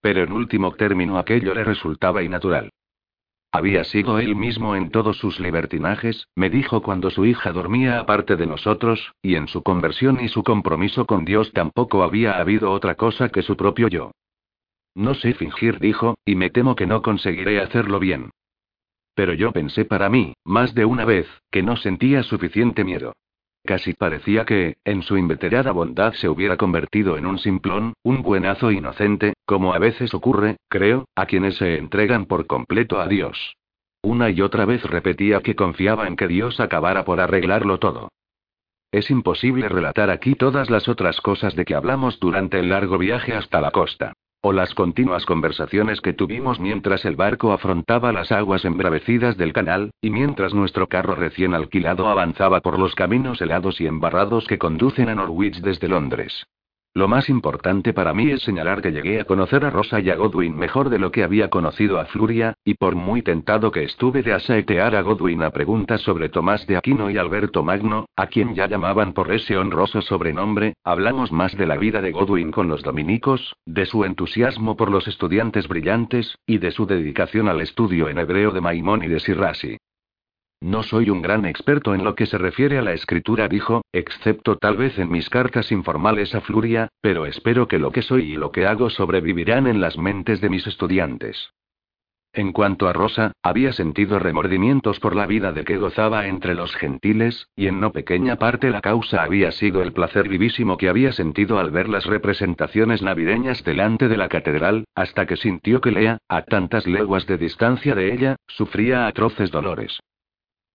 Pero en último término aquello le resultaba innatural. Había sido él mismo en todos sus libertinajes, me dijo cuando su hija dormía aparte de nosotros, y en su conversión y su compromiso con Dios tampoco había habido otra cosa que su propio yo. No sé fingir, dijo, y me temo que no conseguiré hacerlo bien. Pero yo pensé para mí, más de una vez, que no sentía suficiente miedo. Casi parecía que, en su inveterada bondad, se hubiera convertido en un simplón, un buenazo inocente, como a veces ocurre, creo, a quienes se entregan por completo a Dios. Una y otra vez repetía que confiaba en que Dios acabara por arreglarlo todo. Es imposible relatar aquí todas las otras cosas de que hablamos durante el largo viaje hasta la costa. O las continuas conversaciones que tuvimos mientras el barco afrontaba las aguas embravecidas del canal, y mientras nuestro carro recién alquilado avanzaba por los caminos helados y embarrados que conducen a Norwich desde Londres. Lo más importante para mí es señalar que llegué a conocer a Rosa y a Godwin mejor de lo que había conocido a Fluria, y por muy tentado que estuve de asaetear a Godwin a preguntas sobre Tomás de Aquino y Alberto Magno, a quien ya llamaban por ese honroso sobrenombre, hablamos más de la vida de Godwin con los dominicos, de su entusiasmo por los estudiantes brillantes, y de su dedicación al estudio en hebreo de Maimónides y Rasi. No soy un gran experto en lo que se refiere a la escritura, dijo, excepto tal vez en mis cartas informales a Fluria, pero espero que lo que soy y lo que hago sobrevivirán en las mentes de mis estudiantes. En cuanto a Rosa, había sentido remordimientos por la vida de que gozaba entre los gentiles, y en no pequeña parte la causa había sido el placer vivísimo que había sentido al ver las representaciones navideñas delante de la catedral, hasta que sintió que Lea, a tantas leguas de distancia de ella, sufría atroces dolores.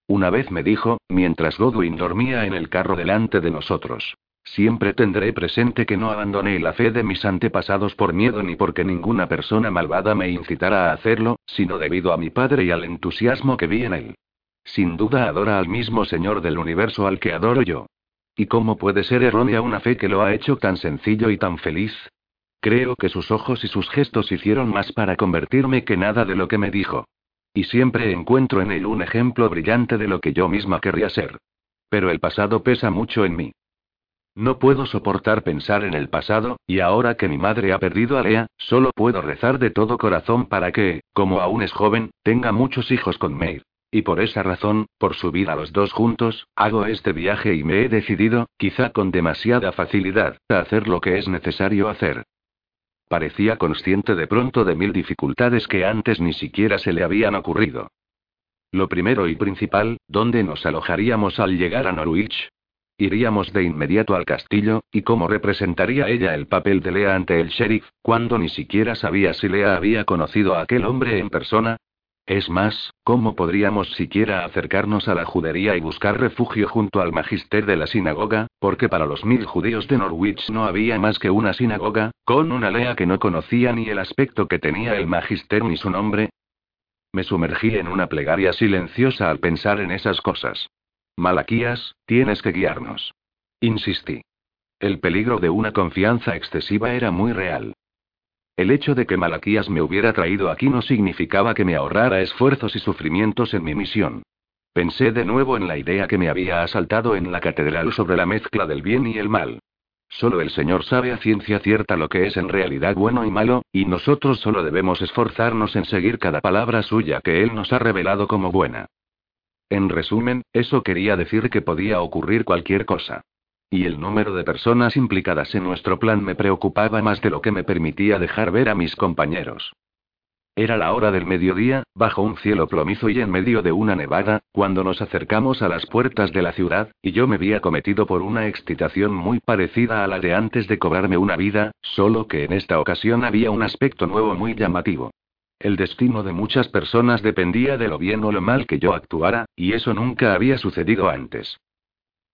Una vez me dijo, mientras Godwin dormía en el carro delante de nosotros. Siempre tendré presente que no abandoné la fe de mis antepasados por miedo ni porque ninguna persona malvada me incitara a hacerlo, sino debido a mi padre y al entusiasmo que vi en él. Sin duda adora al mismo Señor del universo al que adoro yo. ¿Y cómo puede ser errónea una fe que lo ha hecho tan sencillo y tan feliz? Creo que sus ojos y sus gestos hicieron más para convertirme que nada de lo que me dijo. Y siempre encuentro en él un ejemplo brillante de lo que yo misma querría ser. Pero el pasado pesa mucho en mí. No puedo soportar pensar en el pasado, y ahora que mi madre ha perdido a Lea, solo puedo rezar de todo corazón para que, como aún es joven, tenga muchos hijos con Meir. Y por esa razón, por subir a los dos juntos, hago este viaje y me he decidido, quizá con demasiada facilidad, a hacer lo que es necesario hacer. Parecía consciente de pronto de mil dificultades que antes ni siquiera se le habían ocurrido. Lo primero y principal, ¿dónde nos alojaríamos al llegar a Norwich? Iríamos de inmediato al castillo, y cómo representaría ella el papel de Lea ante el sheriff, cuando ni siquiera sabía si Lea había conocido a aquel hombre en persona. Es más, ¿cómo podríamos siquiera acercarnos a la judería y buscar refugio junto al magister de la sinagoga? Porque para los mil judíos de Norwich no había más que una sinagoga, con una Lea que no conocía ni el aspecto que tenía el magister ni su nombre. Me sumergí en una plegaria silenciosa al pensar en esas cosas. Malaquías, tienes que guiarnos. Insistí. El peligro de una confianza excesiva era muy real. El hecho de que Malaquías me hubiera traído aquí no significaba que me ahorrara esfuerzos y sufrimientos en mi misión. Pensé de nuevo en la idea que me había asaltado en la catedral sobre la mezcla del bien y el mal. Solo el Señor sabe a ciencia cierta lo que es en realidad bueno y malo, y nosotros solo debemos esforzarnos en seguir cada palabra suya que Él nos ha revelado como buena. En resumen, eso quería decir que podía ocurrir cualquier cosa. Y el número de personas implicadas en nuestro plan me preocupaba más de lo que me permitía dejar ver a mis compañeros. Era la hora del mediodía, bajo un cielo plomizo y en medio de una nevada, cuando nos acercamos a las puertas de la ciudad, y yo me vi acometido por una excitación muy parecida a la de antes de cobrarme una vida, solo que en esta ocasión había un aspecto nuevo muy llamativo. El destino de muchas personas dependía de lo bien o lo mal que yo actuara, y eso nunca había sucedido antes.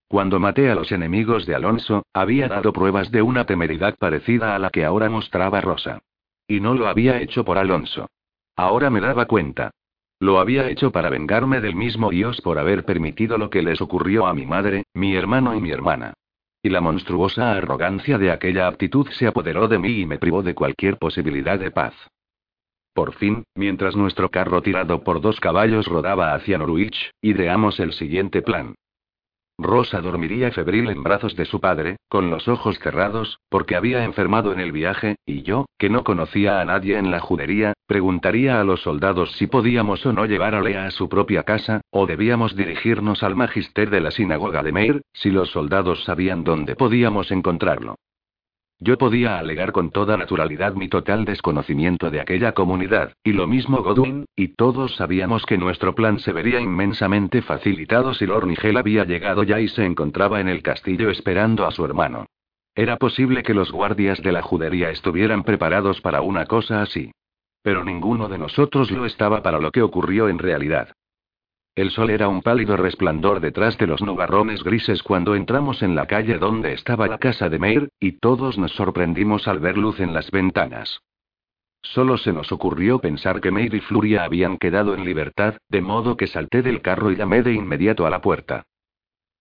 Cuando maté a los enemigos de Alonso, había dado pruebas de una temeridad parecida a la que ahora mostraba Rosa. Y no lo había hecho por Alonso. Ahora me daba cuenta. Lo había hecho para vengarme del mismo Dios por haber permitido lo que les ocurrió a mi madre, mi hermano y mi hermana. Y la monstruosa arrogancia de aquella actitud se apoderó de mí y me privó de cualquier posibilidad de paz. Por fin, mientras nuestro carro tirado por dos caballos rodaba hacia Norwich, ideamos el siguiente plan. Rosa dormiría febril en brazos de su padre, con los ojos cerrados, porque había enfermado en el viaje, y yo, que no conocía a nadie en la judería, preguntaría a los soldados si podíamos o no llevar a Lea a su propia casa, o debíamos dirigirnos al magister de la sinagoga de Meir, si los soldados sabían dónde podíamos encontrarlo. Yo podía alegar con toda naturalidad mi total desconocimiento de aquella comunidad, y lo mismo Godwin, y todos sabíamos que nuestro plan se vería inmensamente facilitado si Lord Nigel había llegado ya y se encontraba en el castillo esperando a su hermano. Era posible que los guardias de la judería estuvieran preparados para una cosa así. Pero ninguno de nosotros lo estaba para lo que ocurrió en realidad. El sol era un pálido resplandor detrás de los nubarrones grises cuando entramos en la calle donde estaba la casa de Meir, y todos nos sorprendimos al ver luz en las ventanas. Solo se nos ocurrió pensar que Meir y Fluria habían quedado en libertad, de modo que salté del carro y llamé de inmediato a la puerta.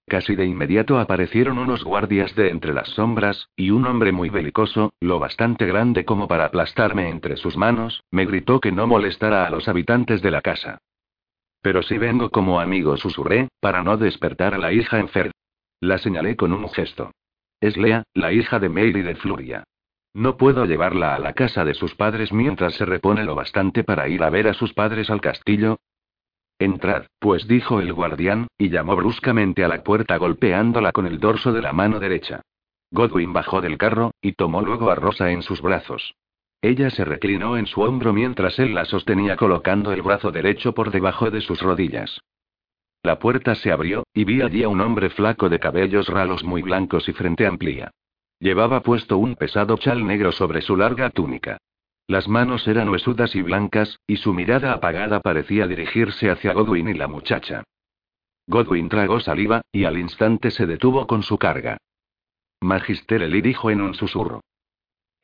Casi de inmediato aparecieron unos guardias de entre las sombras, y un hombre muy belicoso, lo bastante grande como para aplastarme entre sus manos, me gritó que no molestara a los habitantes de la casa. Pero si vengo como amigo, susurré, para no despertar a la hija enferma. La señalé con un gesto. Es Lea, la hija de Mary de Fluria. No puedo llevarla a la casa de sus padres mientras se repone lo bastante para ir a ver a sus padres al castillo. Entrad, pues dijo el guardián, y llamó bruscamente a la puerta golpeándola con el dorso de la mano derecha. Godwin bajó del carro, y tomó luego a Rosa en sus brazos. Ella se reclinó en su hombro mientras él la sostenía colocando el brazo derecho por debajo de sus rodillas. La puerta se abrió, y vi allí a un hombre flaco de cabellos ralos muy blancos y frente amplia. Llevaba puesto un pesado chal negro sobre su larga túnica. Las manos eran huesudas y blancas, y su mirada apagada parecía dirigirse hacia Godwin y la muchacha. Godwin tragó saliva, y al instante se detuvo con su carga. Magister Eli dijo en un susurro.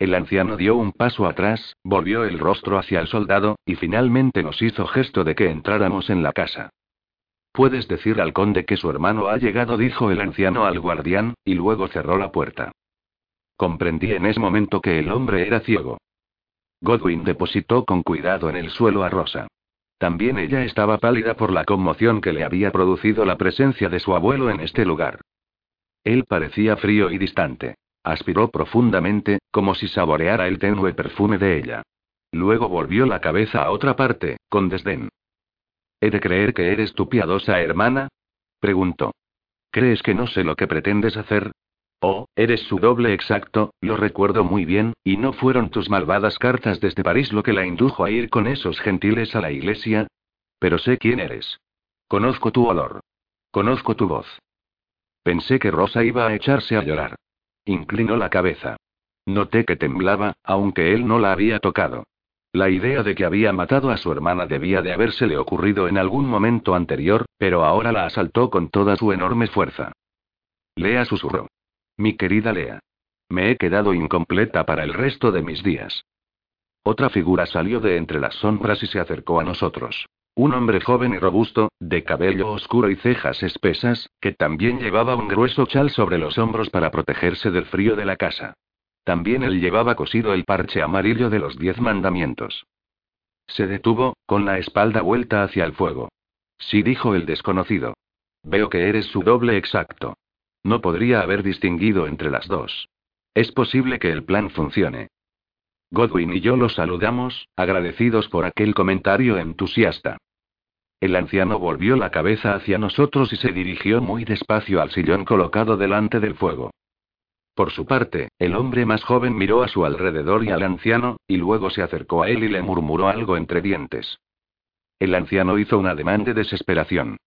El anciano dio un paso atrás, volvió el rostro hacia el soldado, y finalmente nos hizo gesto de que entráramos en la casa. Puedes decir al conde que su hermano ha llegado, dijo el anciano al guardián, y luego cerró la puerta. Comprendí en ese momento que el hombre era ciego. Godwin depositó con cuidado en el suelo a Rosa. También ella estaba pálida por la conmoción que le había producido la presencia de su abuelo en este lugar. Él parecía frío y distante. Aspiró profundamente, como si saboreara el tenue perfume de ella. Luego volvió la cabeza a otra parte, con desdén. ¿He de creer que eres tu piadosa hermana? preguntó. ¿Crees que no sé lo que pretendes hacer? Oh, eres su doble exacto, lo recuerdo muy bien, y no fueron tus malvadas cartas desde París lo que la indujo a ir con esos gentiles a la iglesia. Pero sé quién eres. Conozco tu olor. Conozco tu voz. Pensé que Rosa iba a echarse a llorar. Inclinó la cabeza. Noté que temblaba, aunque él no la había tocado. La idea de que había matado a su hermana debía de habérsele ocurrido en algún momento anterior, pero ahora la asaltó con toda su enorme fuerza. Lea susurró. Mi querida Lea. Me he quedado incompleta para el resto de mis días. Otra figura salió de entre las sombras y se acercó a nosotros. Un hombre joven y robusto, de cabello oscuro y cejas espesas, que también llevaba un grueso chal sobre los hombros para protegerse del frío de la casa. También él llevaba cosido el parche amarillo de los diez mandamientos. Se detuvo, con la espalda vuelta hacia el fuego. Sí dijo el desconocido. Veo que eres su doble exacto. No podría haber distinguido entre las dos. Es posible que el plan funcione. Godwin y yo lo saludamos, agradecidos por aquel comentario entusiasta. El anciano volvió la cabeza hacia nosotros y se dirigió muy despacio al sillón colocado delante del fuego. Por su parte, el hombre más joven miró a su alrededor y al anciano, y luego se acercó a él y le murmuró algo entre dientes. El anciano hizo un ademán de desesperación.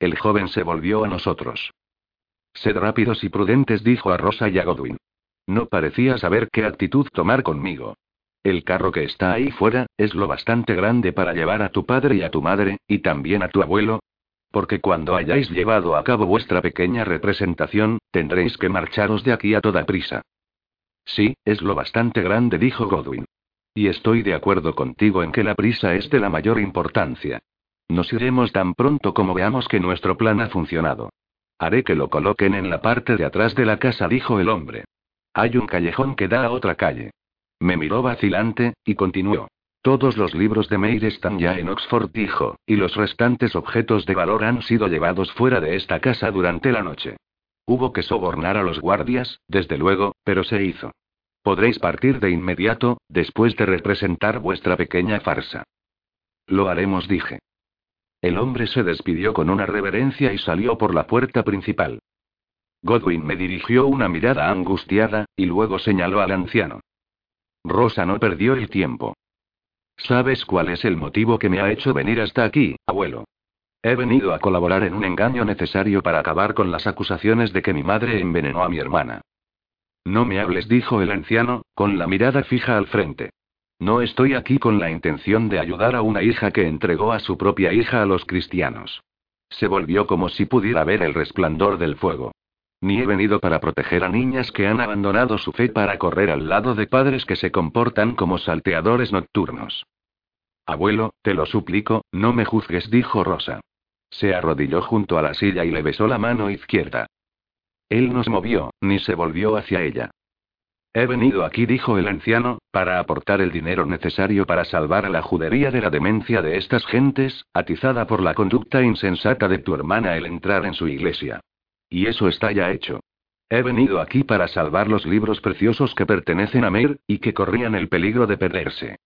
El joven se volvió a nosotros. Sed rápidos y prudentes, dijo a Rosa y a Godwin. No parecía saber qué actitud tomar conmigo. El carro que está ahí fuera, es lo bastante grande para llevar a tu padre y a tu madre, y también a tu abuelo. Porque cuando hayáis llevado a cabo vuestra pequeña representación, tendréis que marcharos de aquí a toda prisa. Sí, es lo bastante grande, dijo Godwin. Y estoy de acuerdo contigo en que la prisa es de la mayor importancia. Nos iremos tan pronto como veamos que nuestro plan ha funcionado. Haré que lo coloquen en la parte de atrás de la casa, dijo el hombre. Hay un callejón que da a otra calle. Me miró vacilante, y continuó. Todos los libros de Meir están ya en Oxford, dijo, y los restantes objetos de valor han sido llevados fuera de esta casa durante la noche. Hubo que sobornar a los guardias, desde luego, pero se hizo. Podréis partir de inmediato, después de representar vuestra pequeña farsa. Lo haremos, dije. El hombre se despidió con una reverencia y salió por la puerta principal. Godwin me dirigió una mirada angustiada, y luego señaló al anciano. Rosa no perdió el tiempo. ¿Sabes cuál es el motivo que me ha hecho venir hasta aquí, abuelo? He venido a colaborar en un engaño necesario para acabar con las acusaciones de que mi madre envenenó a mi hermana. No me hables, dijo el anciano, con la mirada fija al frente. No estoy aquí con la intención de ayudar a una hija que entregó a su propia hija a los cristianos. Se volvió como si pudiera ver el resplandor del fuego. Ni he venido para proteger a niñas que han abandonado su fe para correr al lado de padres que se comportan como salteadores nocturnos. Abuelo, te lo suplico, no me juzgues, dijo Rosa. Se arrodilló junto a la silla y le besó la mano izquierda. Él no se movió, ni se volvió hacia ella. He venido aquí, dijo el anciano, para aportar el dinero necesario para salvar a la judería de la demencia de estas gentes, atizada por la conducta insensata de tu hermana el entrar en su iglesia. Y eso está ya hecho. He venido aquí para salvar los libros preciosos que pertenecen a Meir, y que corrían el peligro de perderse.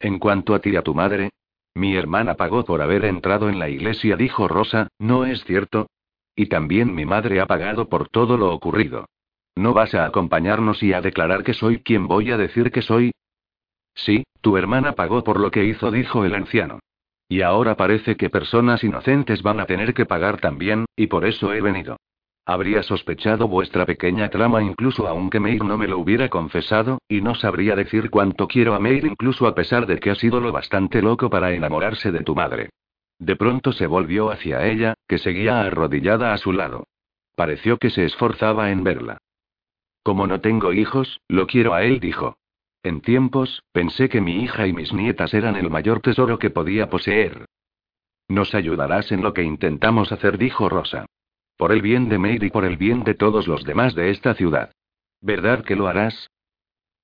En cuanto a ti y a tu madre, mi hermana pagó por haber entrado en la iglesia, dijo Rosa, ¿no es cierto? Y también mi madre ha pagado por todo lo ocurrido. ¿No vas a acompañarnos y a declarar que soy quien voy a decir que soy? Sí, tu hermana pagó por lo que hizo, dijo el anciano. Y ahora parece que personas inocentes van a tener que pagar también, y por eso he venido. Habría sospechado vuestra pequeña trama incluso aunque Meir no me lo hubiera confesado, y no sabría decir cuánto quiero a Meir incluso a pesar de que ha sido lo bastante loco para enamorarse de tu madre. De pronto se volvió hacia ella, que seguía arrodillada a su lado. Pareció que se esforzaba en verla. Como no tengo hijos, lo quiero a él, dijo. En tiempos, pensé que mi hija y mis nietas eran el mayor tesoro que podía poseer. Nos ayudarás en lo que intentamos hacer, dijo Rosa. Por el bien de Meir y por el bien de todos los demás de esta ciudad. ¿Verdad que lo harás?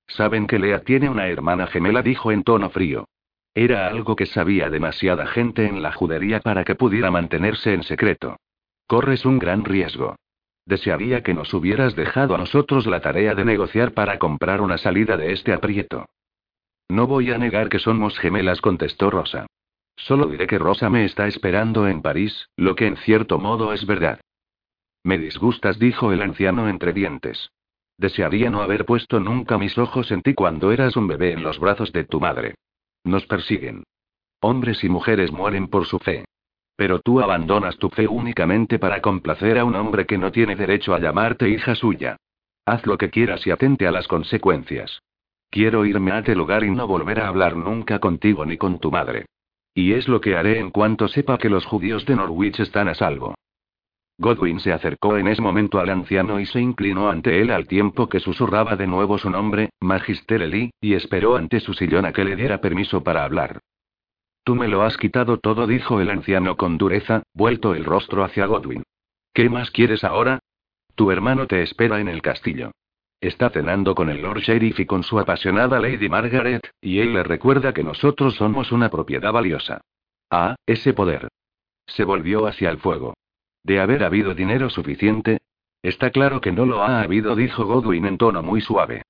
Saben que Lea tiene una hermana gemela, dijo en tono frío. Era algo que sabía demasiada gente en la judería para que pudiera mantenerse en secreto. Corres un gran riesgo. Desearía que nos hubieras dejado a nosotros la tarea de negociar para comprar una salida de este aprieto. No voy a negar que somos gemelas, contestó Rosa. Solo diré que Rosa me está esperando en París, lo que en cierto modo es verdad. Me disgustas, dijo el anciano entre dientes. Desearía no haber puesto nunca mis ojos en ti cuando eras un bebé en los brazos de tu madre. Nos persiguen. Hombres y mujeres mueren por su fe. Pero tú abandonas tu fe únicamente para complacer a un hombre que no tiene derecho a llamarte hija suya. Haz lo que quieras y atente a las consecuencias. Quiero irme a este lugar y no volver a hablar nunca contigo ni con tu madre. Y es lo que haré en cuanto sepa que los judíos de Norwich están a salvo. Godwin se acercó en ese momento al anciano y se inclinó ante él al tiempo que susurraba de nuevo su nombre, Magister Eli, y esperó ante su sillón a que le diera permiso para hablar. Tú me lo has quitado todo, dijo el anciano con dureza, vuelto el rostro hacia Godwin. ¿Qué más quieres ahora? Tu hermano te espera en el castillo. Está cenando con el Lord Sheriff y con su apasionada Lady Margaret, y él le recuerda que nosotros somos una propiedad valiosa. Ah, ese poder. Se volvió hacia el fuego. De haber habido dinero suficiente. Está claro que no lo ha habido, dijo Godwin en tono muy suave.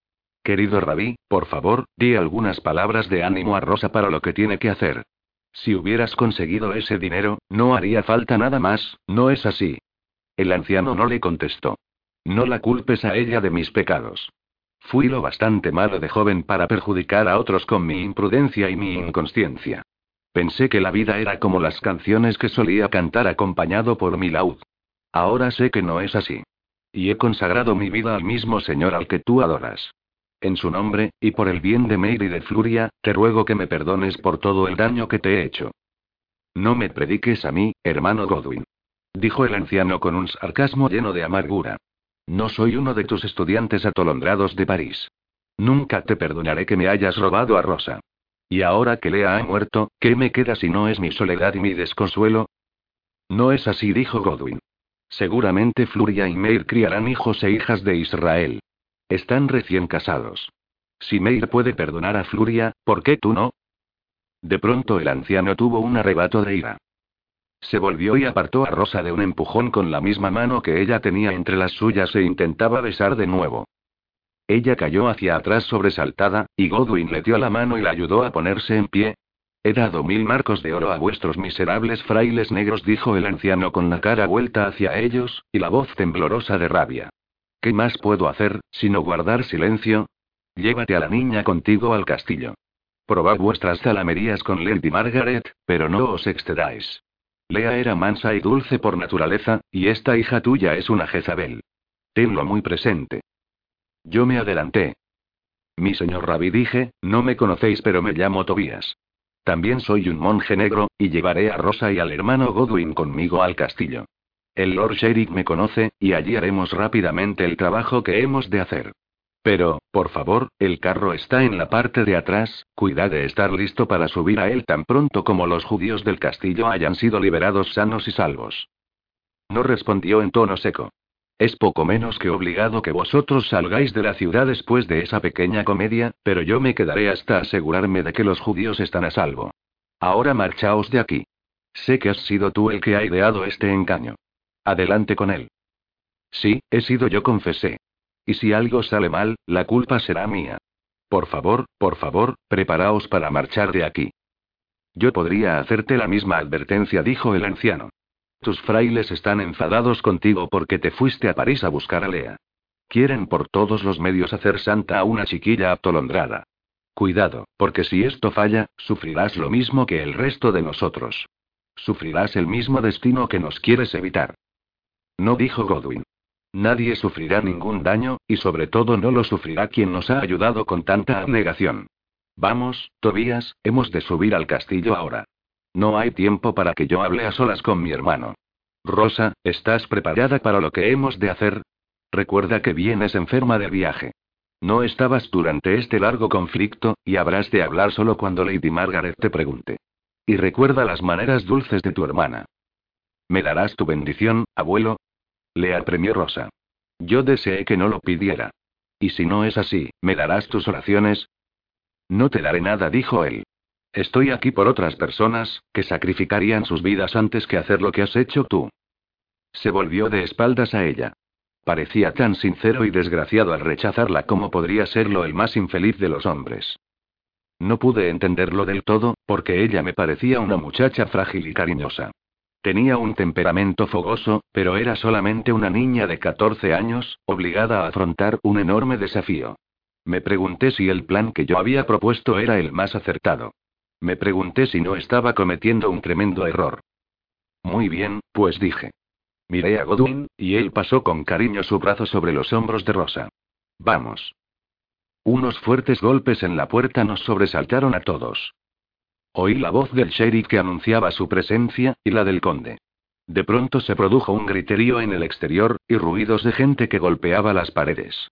Querido Rabí, por favor, di algunas palabras de ánimo a Rosa para lo que tiene que hacer. Si hubieras conseguido ese dinero, no haría falta nada más, ¿no es así? El anciano no le contestó. No la culpes a ella de mis pecados. Fui lo bastante malo de joven para perjudicar a otros con mi imprudencia y mi inconsciencia. Pensé que la vida era como las canciones que solía cantar acompañado por mi laúd. Ahora sé que no es así. Y he consagrado mi vida al mismo Señor al que tú adoras. En su nombre, y por el bien de Meir y de Fluria, te ruego que me perdones por todo el daño que te he hecho. No me prediques a mí, hermano Godwin. Dijo el anciano con un sarcasmo lleno de amargura. No soy uno de tus estudiantes atolondrados de París. Nunca te perdonaré que me hayas robado a Rosa. Y ahora que Lea ha muerto, ¿qué me queda si no es mi soledad y mi desconsuelo? No es así, dijo Godwin. Seguramente Fluria y Meir criarán hijos e hijas de Israel. Están recién casados. Si Meir puede perdonar a Fluria, ¿por qué tú no? De pronto el anciano tuvo un arrebato de ira. Se volvió y apartó a Rosa de un empujón con la misma mano que ella tenía entre las suyas e intentaba besar de nuevo. Ella cayó hacia atrás sobresaltada, y Godwin le dio la mano y la ayudó a ponerse en pie. He dado mil marcos de oro a vuestros miserables frailes negros, dijo el anciano con la cara vuelta hacia ellos, y la voz temblorosa de rabia. ¿Qué más puedo hacer, sino guardar silencio? Llévate a la niña contigo al castillo. Probad vuestras zalamerías con Lady Margaret, pero no os excedáis. Lea era mansa y dulce por naturaleza, y esta hija tuya es una Jezabel. Tenlo muy presente. Yo me adelanté. Mi señor Rabí dije, no me conocéis pero me llamo Tobías. También soy un monje negro, y llevaré a Rosa y al hermano Godwin conmigo al castillo. El Lord Sheriff me conoce, y allí haremos rápidamente el trabajo que hemos de hacer. Pero, por favor, el carro está en la parte de atrás, cuida de estar listo para subir a él tan pronto como los judíos del castillo hayan sido liberados sanos y salvos. No respondió en tono seco. Es poco menos que obligado que vosotros salgáis de la ciudad después de esa pequeña comedia, pero yo me quedaré hasta asegurarme de que los judíos están a salvo. Ahora marchaos de aquí. Sé que has sido tú el que ha ideado este engaño. Adelante con él. Sí, he sido yo, confesé. Y si algo sale mal, la culpa será mía. Por favor, por favor, preparaos para marchar de aquí. Yo podría hacerte la misma advertencia, dijo el anciano. Tus frailes están enfadados contigo porque te fuiste a París a buscar a Lea. Quieren por todos los medios hacer santa a una chiquilla atolondrada. Cuidado, porque si esto falla, sufrirás lo mismo que el resto de nosotros. Sufrirás el mismo destino que nos quieres evitar. No dijo Godwin. Nadie sufrirá ningún daño, y sobre todo no lo sufrirá quien nos ha ayudado con tanta abnegación. Vamos, Tobías, hemos de subir al castillo ahora. No hay tiempo para que yo hable a solas con mi hermano. Rosa, ¿estás preparada para lo que hemos de hacer? Recuerda que vienes enferma de viaje. No estabas durante este largo conflicto, y habrás de hablar solo cuando Lady Margaret te pregunte. Y recuerda las maneras dulces de tu hermana. ¿Me darás tu bendición, abuelo? Le apremió Rosa. Yo deseé que no lo pidiera. Y si no es así, ¿me darás tus oraciones? No te daré nada, dijo él. Estoy aquí por otras personas, que sacrificarían sus vidas antes que hacer lo que has hecho tú. Se volvió de espaldas a ella. Parecía tan sincero y desgraciado al rechazarla como podría serlo el más infeliz de los hombres. No pude entenderlo del todo, porque ella me parecía una muchacha frágil y cariñosa. Tenía un temperamento fogoso, pero era solamente una niña de 14 años, obligada a afrontar un enorme desafío. Me pregunté si el plan que yo había propuesto era el más acertado. Me pregunté si no estaba cometiendo un tremendo error. Muy bien, pues dije. Miré a Godwin, y él pasó con cariño su brazo sobre los hombros de Rosa. Vamos. Unos fuertes golpes en la puerta nos sobresaltaron a todos. Oí la voz del sheriff que anunciaba su presencia, y la del conde. De pronto se produjo un griterío en el exterior, y ruidos de gente que golpeaba las paredes.